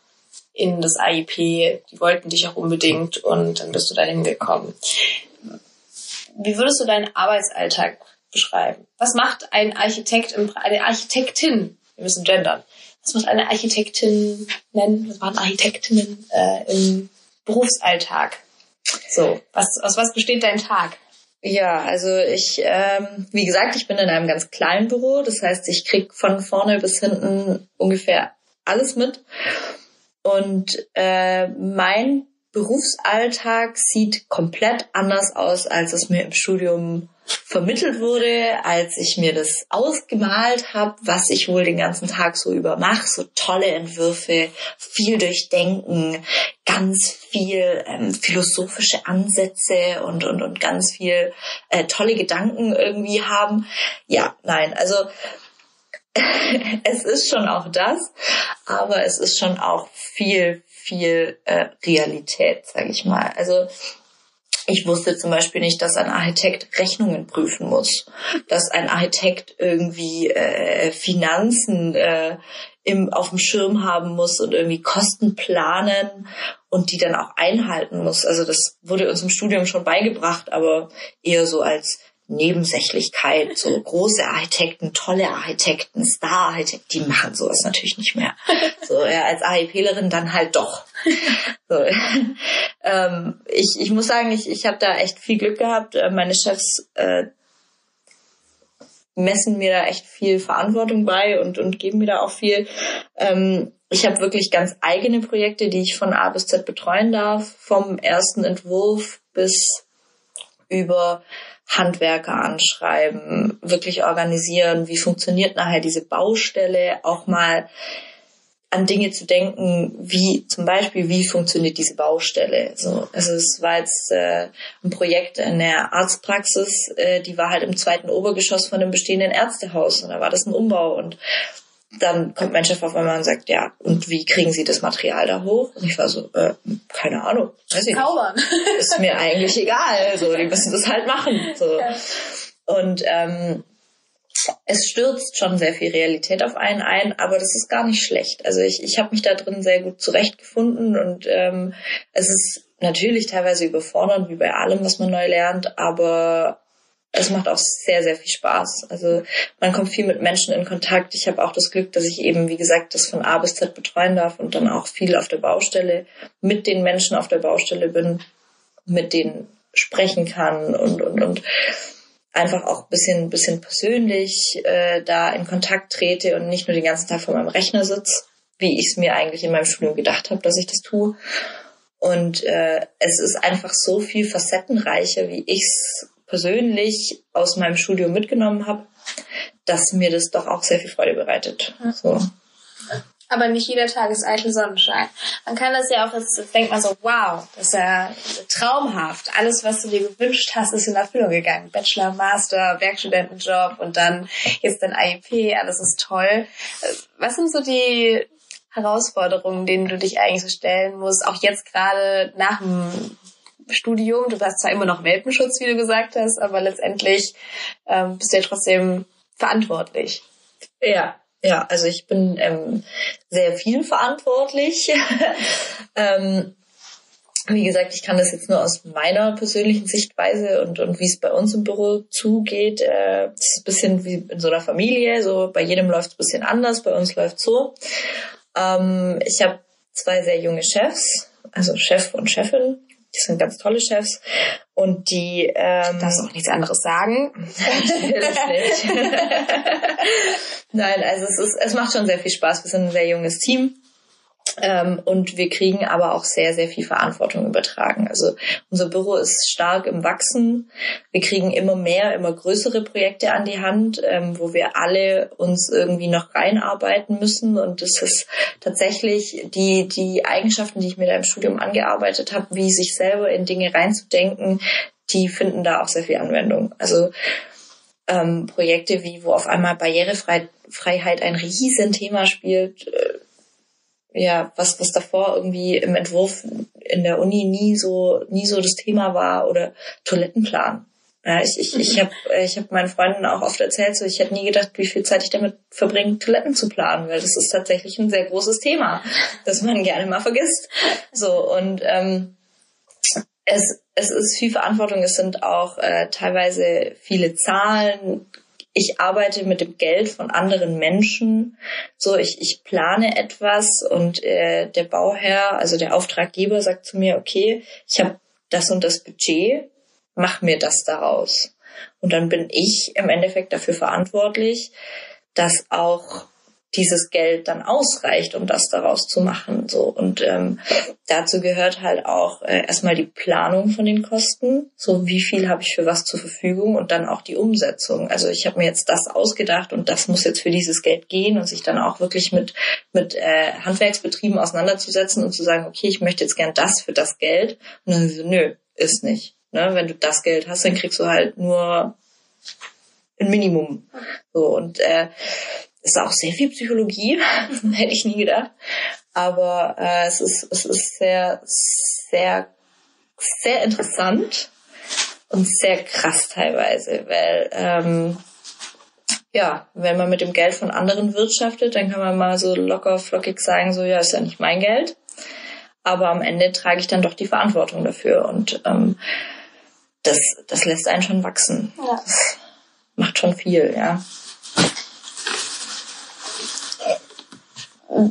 S1: in das AIP. Die wollten dich auch unbedingt und dann bist du da hingekommen. Wie würdest du deinen Arbeitsalltag beschreiben. Was macht ein Architekt, im, eine Architektin, wir müssen gendern, was macht eine Architektin nennen, was machen Architektinnen äh, im Berufsalltag? So, was, aus was besteht dein Tag?
S2: Ja, also ich, ähm, wie gesagt, ich bin in einem ganz kleinen Büro. Das heißt, ich krieg von vorne bis hinten ungefähr alles mit. Und äh, mein Berufsalltag sieht komplett anders aus, als es mir im Studium vermittelt wurde, als ich mir das ausgemalt habe, was ich wohl den ganzen Tag so über mache. So tolle Entwürfe, viel durchdenken, ganz viel ähm, philosophische Ansätze und, und, und ganz viel äh, tolle Gedanken irgendwie haben. Ja, nein, also [LAUGHS] es ist schon auch das, aber es ist schon auch viel, viel äh, Realität, sage ich mal. Also ich wusste zum Beispiel nicht, dass ein Architekt Rechnungen prüfen muss, dass ein Architekt irgendwie äh, Finanzen äh, im, auf dem Schirm haben muss und irgendwie Kosten planen und die dann auch einhalten muss. Also das wurde uns im Studium schon beigebracht, aber eher so als Nebensächlichkeit, so [LAUGHS] große Architekten, tolle Architekten, Star-Architekten, die machen sowas natürlich nicht mehr. [LAUGHS] So, ja, als AIPlerin dann halt doch. So. [LAUGHS] ähm, ich, ich muss sagen, ich, ich habe da echt viel Glück gehabt. Äh, meine Chefs äh, messen mir da echt viel Verantwortung bei und, und geben mir da auch viel. Ähm, ich habe wirklich ganz eigene Projekte, die ich von A bis Z betreuen darf, vom ersten Entwurf bis über Handwerker anschreiben, wirklich organisieren, wie funktioniert nachher diese Baustelle, auch mal an Dinge zu denken, wie zum Beispiel, wie funktioniert diese Baustelle. So, also es war jetzt äh, ein Projekt in der Arztpraxis, äh, die war halt im zweiten Obergeschoss von einem bestehenden Ärztehaus und da war das ein Umbau und dann kommt mein Chef auf einmal und sagt, ja, und wie kriegen Sie das Material da hoch? Und ich war so, äh, keine Ahnung, weiß ich
S1: Zaubern.
S2: nicht. [LAUGHS] Ist mir eigentlich egal. So, die müssen das halt machen. So. Ja. Und ähm, es stürzt schon sehr viel Realität auf einen ein, aber das ist gar nicht schlecht. Also ich, ich habe mich da drin sehr gut zurechtgefunden und ähm, es ist natürlich teilweise überfordernd, wie bei allem, was man neu lernt, aber es macht auch sehr, sehr viel Spaß. Also man kommt viel mit Menschen in Kontakt. Ich habe auch das Glück, dass ich eben, wie gesagt, das von A bis Z betreuen darf und dann auch viel auf der Baustelle mit den Menschen auf der Baustelle bin, mit denen sprechen kann und, und, und einfach auch bisschen, bisschen persönlich äh, da in Kontakt trete und nicht nur den ganzen Tag vor meinem Rechner sitze, wie ich es mir eigentlich in meinem Studium gedacht habe, dass ich das tue. Und äh, es ist einfach so viel facettenreicher, wie ich es persönlich aus meinem Studium mitgenommen habe, dass mir das doch auch sehr viel Freude bereitet. So.
S1: Aber nicht jeder Tag ist eitel Sonnenschein. Man kann das ja auch, jetzt denkt man so, wow, das ist ja traumhaft. Alles, was du dir gewünscht hast, ist in Erfüllung gegangen. Bachelor, Master, Werkstudentenjob und dann jetzt dein IEP, alles ist toll. Was sind so die Herausforderungen, denen du dich eigentlich so stellen musst, auch jetzt gerade nach dem Studium? Du hast zwar immer noch Welpenschutz, wie du gesagt hast, aber letztendlich ähm, bist du ja trotzdem verantwortlich.
S2: Ja, ja, also ich bin ähm, sehr viel verantwortlich. [LAUGHS] ähm, wie gesagt, ich kann das jetzt nur aus meiner persönlichen Sichtweise und, und wie es bei uns im Büro zugeht. Äh, das ist ein bisschen wie in so einer Familie. So bei jedem läuft es ein bisschen anders, bei uns läuft so. Ähm, ich habe zwei sehr junge Chefs, also Chef und Chefin. Die sind ganz tolle Chefs. Und die ähm,
S1: darfst auch nichts anderes sagen. [LAUGHS]
S2: Nein, also es ist, es macht schon sehr viel Spaß. Wir sind ein sehr junges Team. Ähm, und wir kriegen aber auch sehr, sehr viel Verantwortung übertragen. Also unser Büro ist stark im Wachsen. Wir kriegen immer mehr, immer größere Projekte an die Hand, ähm, wo wir alle uns irgendwie noch reinarbeiten müssen. Und das ist tatsächlich die, die Eigenschaften, die ich mir da im Studium angearbeitet habe, wie sich selber in Dinge reinzudenken, die finden da auch sehr viel Anwendung. Also ähm, Projekte wie, wo auf einmal Barrierefreiheit ein Riesenthema spielt, äh, ja, was, was davor irgendwie im Entwurf in der Uni nie so, nie so das Thema war oder Toilettenplan. Ja, ich, ich, ich habe ich hab meinen Freunden auch oft erzählt, so ich hätte nie gedacht, wie viel Zeit ich damit verbringe, Toiletten zu planen, weil das ist tatsächlich ein sehr großes Thema, das man gerne mal vergisst. So und ähm, es, es ist viel Verantwortung, es sind auch äh, teilweise viele Zahlen, ich arbeite mit dem Geld von anderen Menschen. So, ich, ich plane etwas und äh, der Bauherr, also der Auftraggeber, sagt zu mir, okay, ich habe das und das Budget, mach mir das daraus. Und dann bin ich im Endeffekt dafür verantwortlich, dass auch dieses Geld dann ausreicht, um das daraus zu machen. So und ähm, dazu gehört halt auch äh, erstmal die Planung von den Kosten. So wie viel habe ich für was zur Verfügung und dann auch die Umsetzung. Also ich habe mir jetzt das ausgedacht und das muss jetzt für dieses Geld gehen und sich dann auch wirklich mit mit äh, Handwerksbetrieben auseinanderzusetzen und zu sagen, okay, ich möchte jetzt gern das für das Geld und dann so, nö, ist nicht. Ne? Wenn du das Geld hast, dann kriegst du halt nur ein Minimum. So und äh, ist auch sehr viel Psychologie, [LAUGHS] hätte ich nie gedacht. Aber äh, es, ist, es ist sehr, sehr, sehr interessant und sehr krass teilweise, weil ähm, ja, wenn man mit dem Geld von anderen wirtschaftet, dann kann man mal so locker flockig sagen, so ja, ist ja nicht mein Geld. Aber am Ende trage ich dann doch die Verantwortung dafür und ähm, das, das lässt einen schon wachsen. Ja. Das macht schon viel, ja.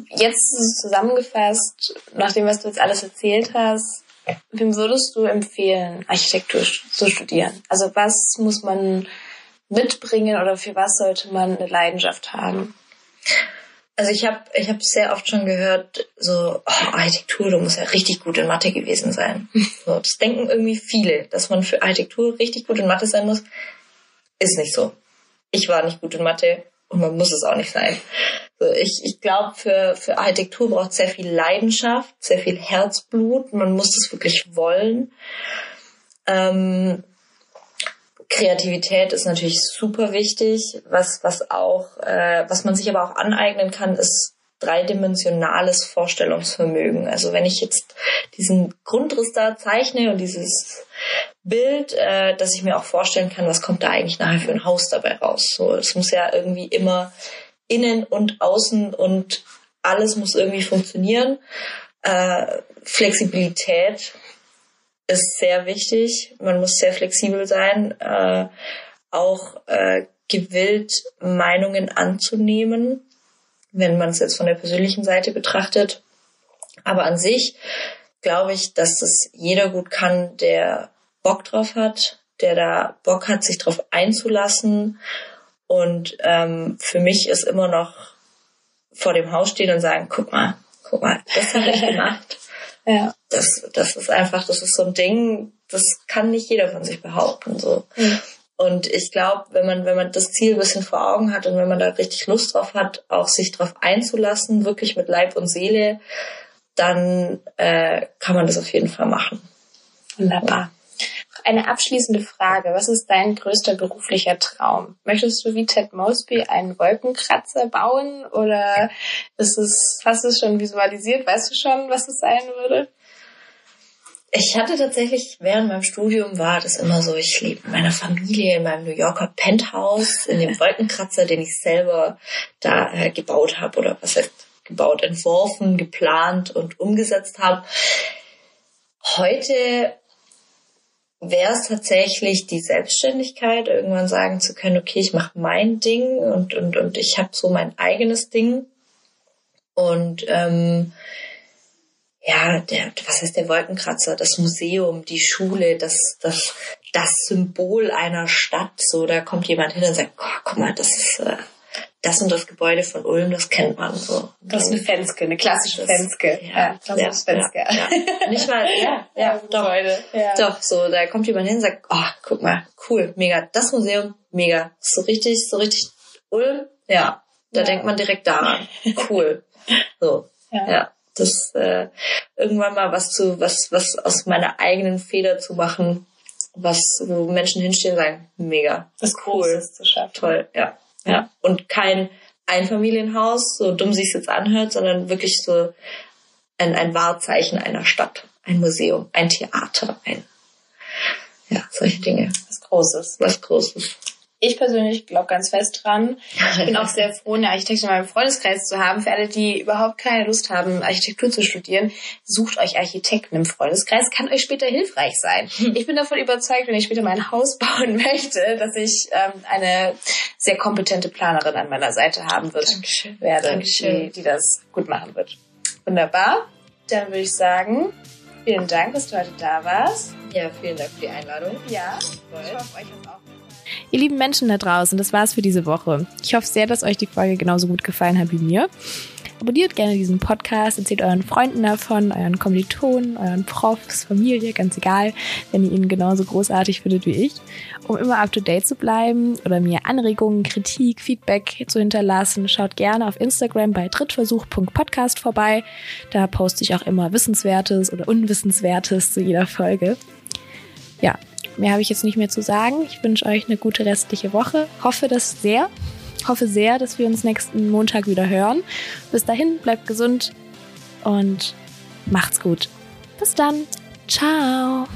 S1: Jetzt zusammengefasst, nach dem, was du jetzt alles erzählt hast, wem würdest du empfehlen, Architektur zu studieren? Also was muss man mitbringen oder für was sollte man eine Leidenschaft haben?
S2: Also ich habe ich hab sehr oft schon gehört, so oh, Architektur, du musst ja richtig gut in Mathe gewesen sein. [LAUGHS] So, das denken irgendwie viele, dass man für Architektur richtig gut in Mathe sein muss. Ist nicht so. Ich war nicht gut in Mathe und man muss es auch nicht sein. Ich, ich glaube, für, für Architektur braucht sehr viel Leidenschaft, sehr viel Herzblut. Man muss es wirklich wollen. Ähm, Kreativität ist natürlich super wichtig. Was, was auch, äh, was man sich aber auch aneignen kann, ist dreidimensionales Vorstellungsvermögen. Also wenn ich jetzt diesen Grundriss da zeichne und dieses Bild, äh, dass ich mir auch vorstellen kann, was kommt da eigentlich nachher für ein Haus dabei raus. So, es muss ja irgendwie immer innen und außen und alles muss irgendwie funktionieren. Äh, Flexibilität ist sehr wichtig. Man muss sehr flexibel sein, äh, auch äh, gewillt, Meinungen anzunehmen, wenn man es jetzt von der persönlichen Seite betrachtet. Aber an sich glaube ich, dass das jeder gut kann, der Bock drauf hat, der da Bock hat, sich drauf einzulassen und ähm, für mich ist immer noch vor dem Haus stehen und sagen, guck mal, guck mal, das habe ich gemacht. [LAUGHS] ja. Das, das ist einfach, das ist so ein Ding, das kann nicht jeder von sich behaupten. So. Mhm. Und ich glaube, wenn man, wenn man das Ziel ein bisschen vor Augen hat und wenn man da richtig Lust drauf hat, auch sich drauf einzulassen, wirklich mit Leib und Seele, dann äh, kann man das auf jeden Fall machen.
S1: Wunderbar. Eine abschließende Frage. Was ist dein größter beruflicher Traum? Möchtest du wie Ted Mosby einen Wolkenkratzer bauen oder ist es, hast du es schon visualisiert? Weißt du schon, was es sein würde?
S2: Ich hatte tatsächlich, während meinem Studium war das immer so, ich lebe mit meiner Familie in meinem New Yorker Penthouse, in dem Wolkenkratzer, den ich selber da äh, gebaut habe oder was heißt gebaut, entworfen, geplant und umgesetzt habe. Heute wäre es tatsächlich die Selbstständigkeit, irgendwann sagen zu können, okay, ich mache mein Ding und, und, und ich habe so mein eigenes Ding. Und ähm, ja, der, was heißt der Wolkenkratzer, das Museum, die Schule, das, das, das Symbol einer Stadt. So, da kommt jemand hin und sagt, oh, guck mal, das ist äh, das und das Gebäude von Ulm, das kennt man so.
S1: Das ist eine Fenske, eine klassische Fenske.
S2: Ja, das ja, ist Fenske. Ja, ja. Nicht mal, [LAUGHS] ja, ja, doch. Ja. Doch, so, da kommt jemand hin und sagt, oh, guck mal, cool, mega, das Museum, mega. So richtig, so richtig Ulm, ja. Da ja. denkt man direkt daran. Cool. So, ja. ja. Das äh, irgendwann mal was zu, was, was aus meiner eigenen Feder zu machen, was, wo Menschen hinstehen und sagen, mega.
S1: Das ist cool. Das zu schaffen.
S2: Toll, ja. Ja. Und kein Einfamilienhaus, so dumm sich jetzt anhört, sondern wirklich so ein, ein Wahrzeichen einer Stadt, ein Museum, ein Theater, ein, ja, solche Dinge.
S1: Was Großes.
S2: Was Großes.
S1: Ich persönlich glaube ganz fest dran. Ich bin auch [LAUGHS] sehr froh, eine Architektin in meinem Freundeskreis zu haben. Für alle, die überhaupt keine Lust haben, Architektur zu studieren, sucht euch Architekten im Freundeskreis. Kann euch später hilfreich sein. Hm. Ich bin davon überzeugt, wenn ich später mein Haus [LAUGHS] bauen möchte, dass ich ähm, eine sehr kompetente Planerin an meiner Seite haben wird,
S2: Dankeschön.
S1: werde,
S2: Dankeschön.
S1: Die, die das gut machen wird. Wunderbar. Dann würde ich sagen, vielen Dank, dass du heute da warst.
S2: Ja, vielen Dank für die Einladung.
S1: Ja, ich hoffe, euch hat auch
S3: Ihr lieben Menschen da draußen, das war's für diese Woche. Ich hoffe sehr, dass euch die Folge genauso gut gefallen hat wie mir. Abonniert gerne diesen Podcast, erzählt euren Freunden davon, euren Kommilitonen, euren Profs, Familie, ganz egal, wenn ihr ihn genauso großartig findet wie ich. Um immer up to date zu bleiben oder mir Anregungen, Kritik, Feedback zu hinterlassen, schaut gerne auf Instagram bei drittversuch.podcast vorbei. Da poste ich auch immer Wissenswertes oder Unwissenswertes zu jeder Folge. Ja, Mehr habe ich jetzt nicht mehr zu sagen. Ich wünsche euch eine gute restliche Woche. Hoffe das sehr. Hoffe sehr, dass wir uns nächsten Montag wieder hören. Bis dahin, bleibt gesund und macht's gut. Bis dann. Ciao.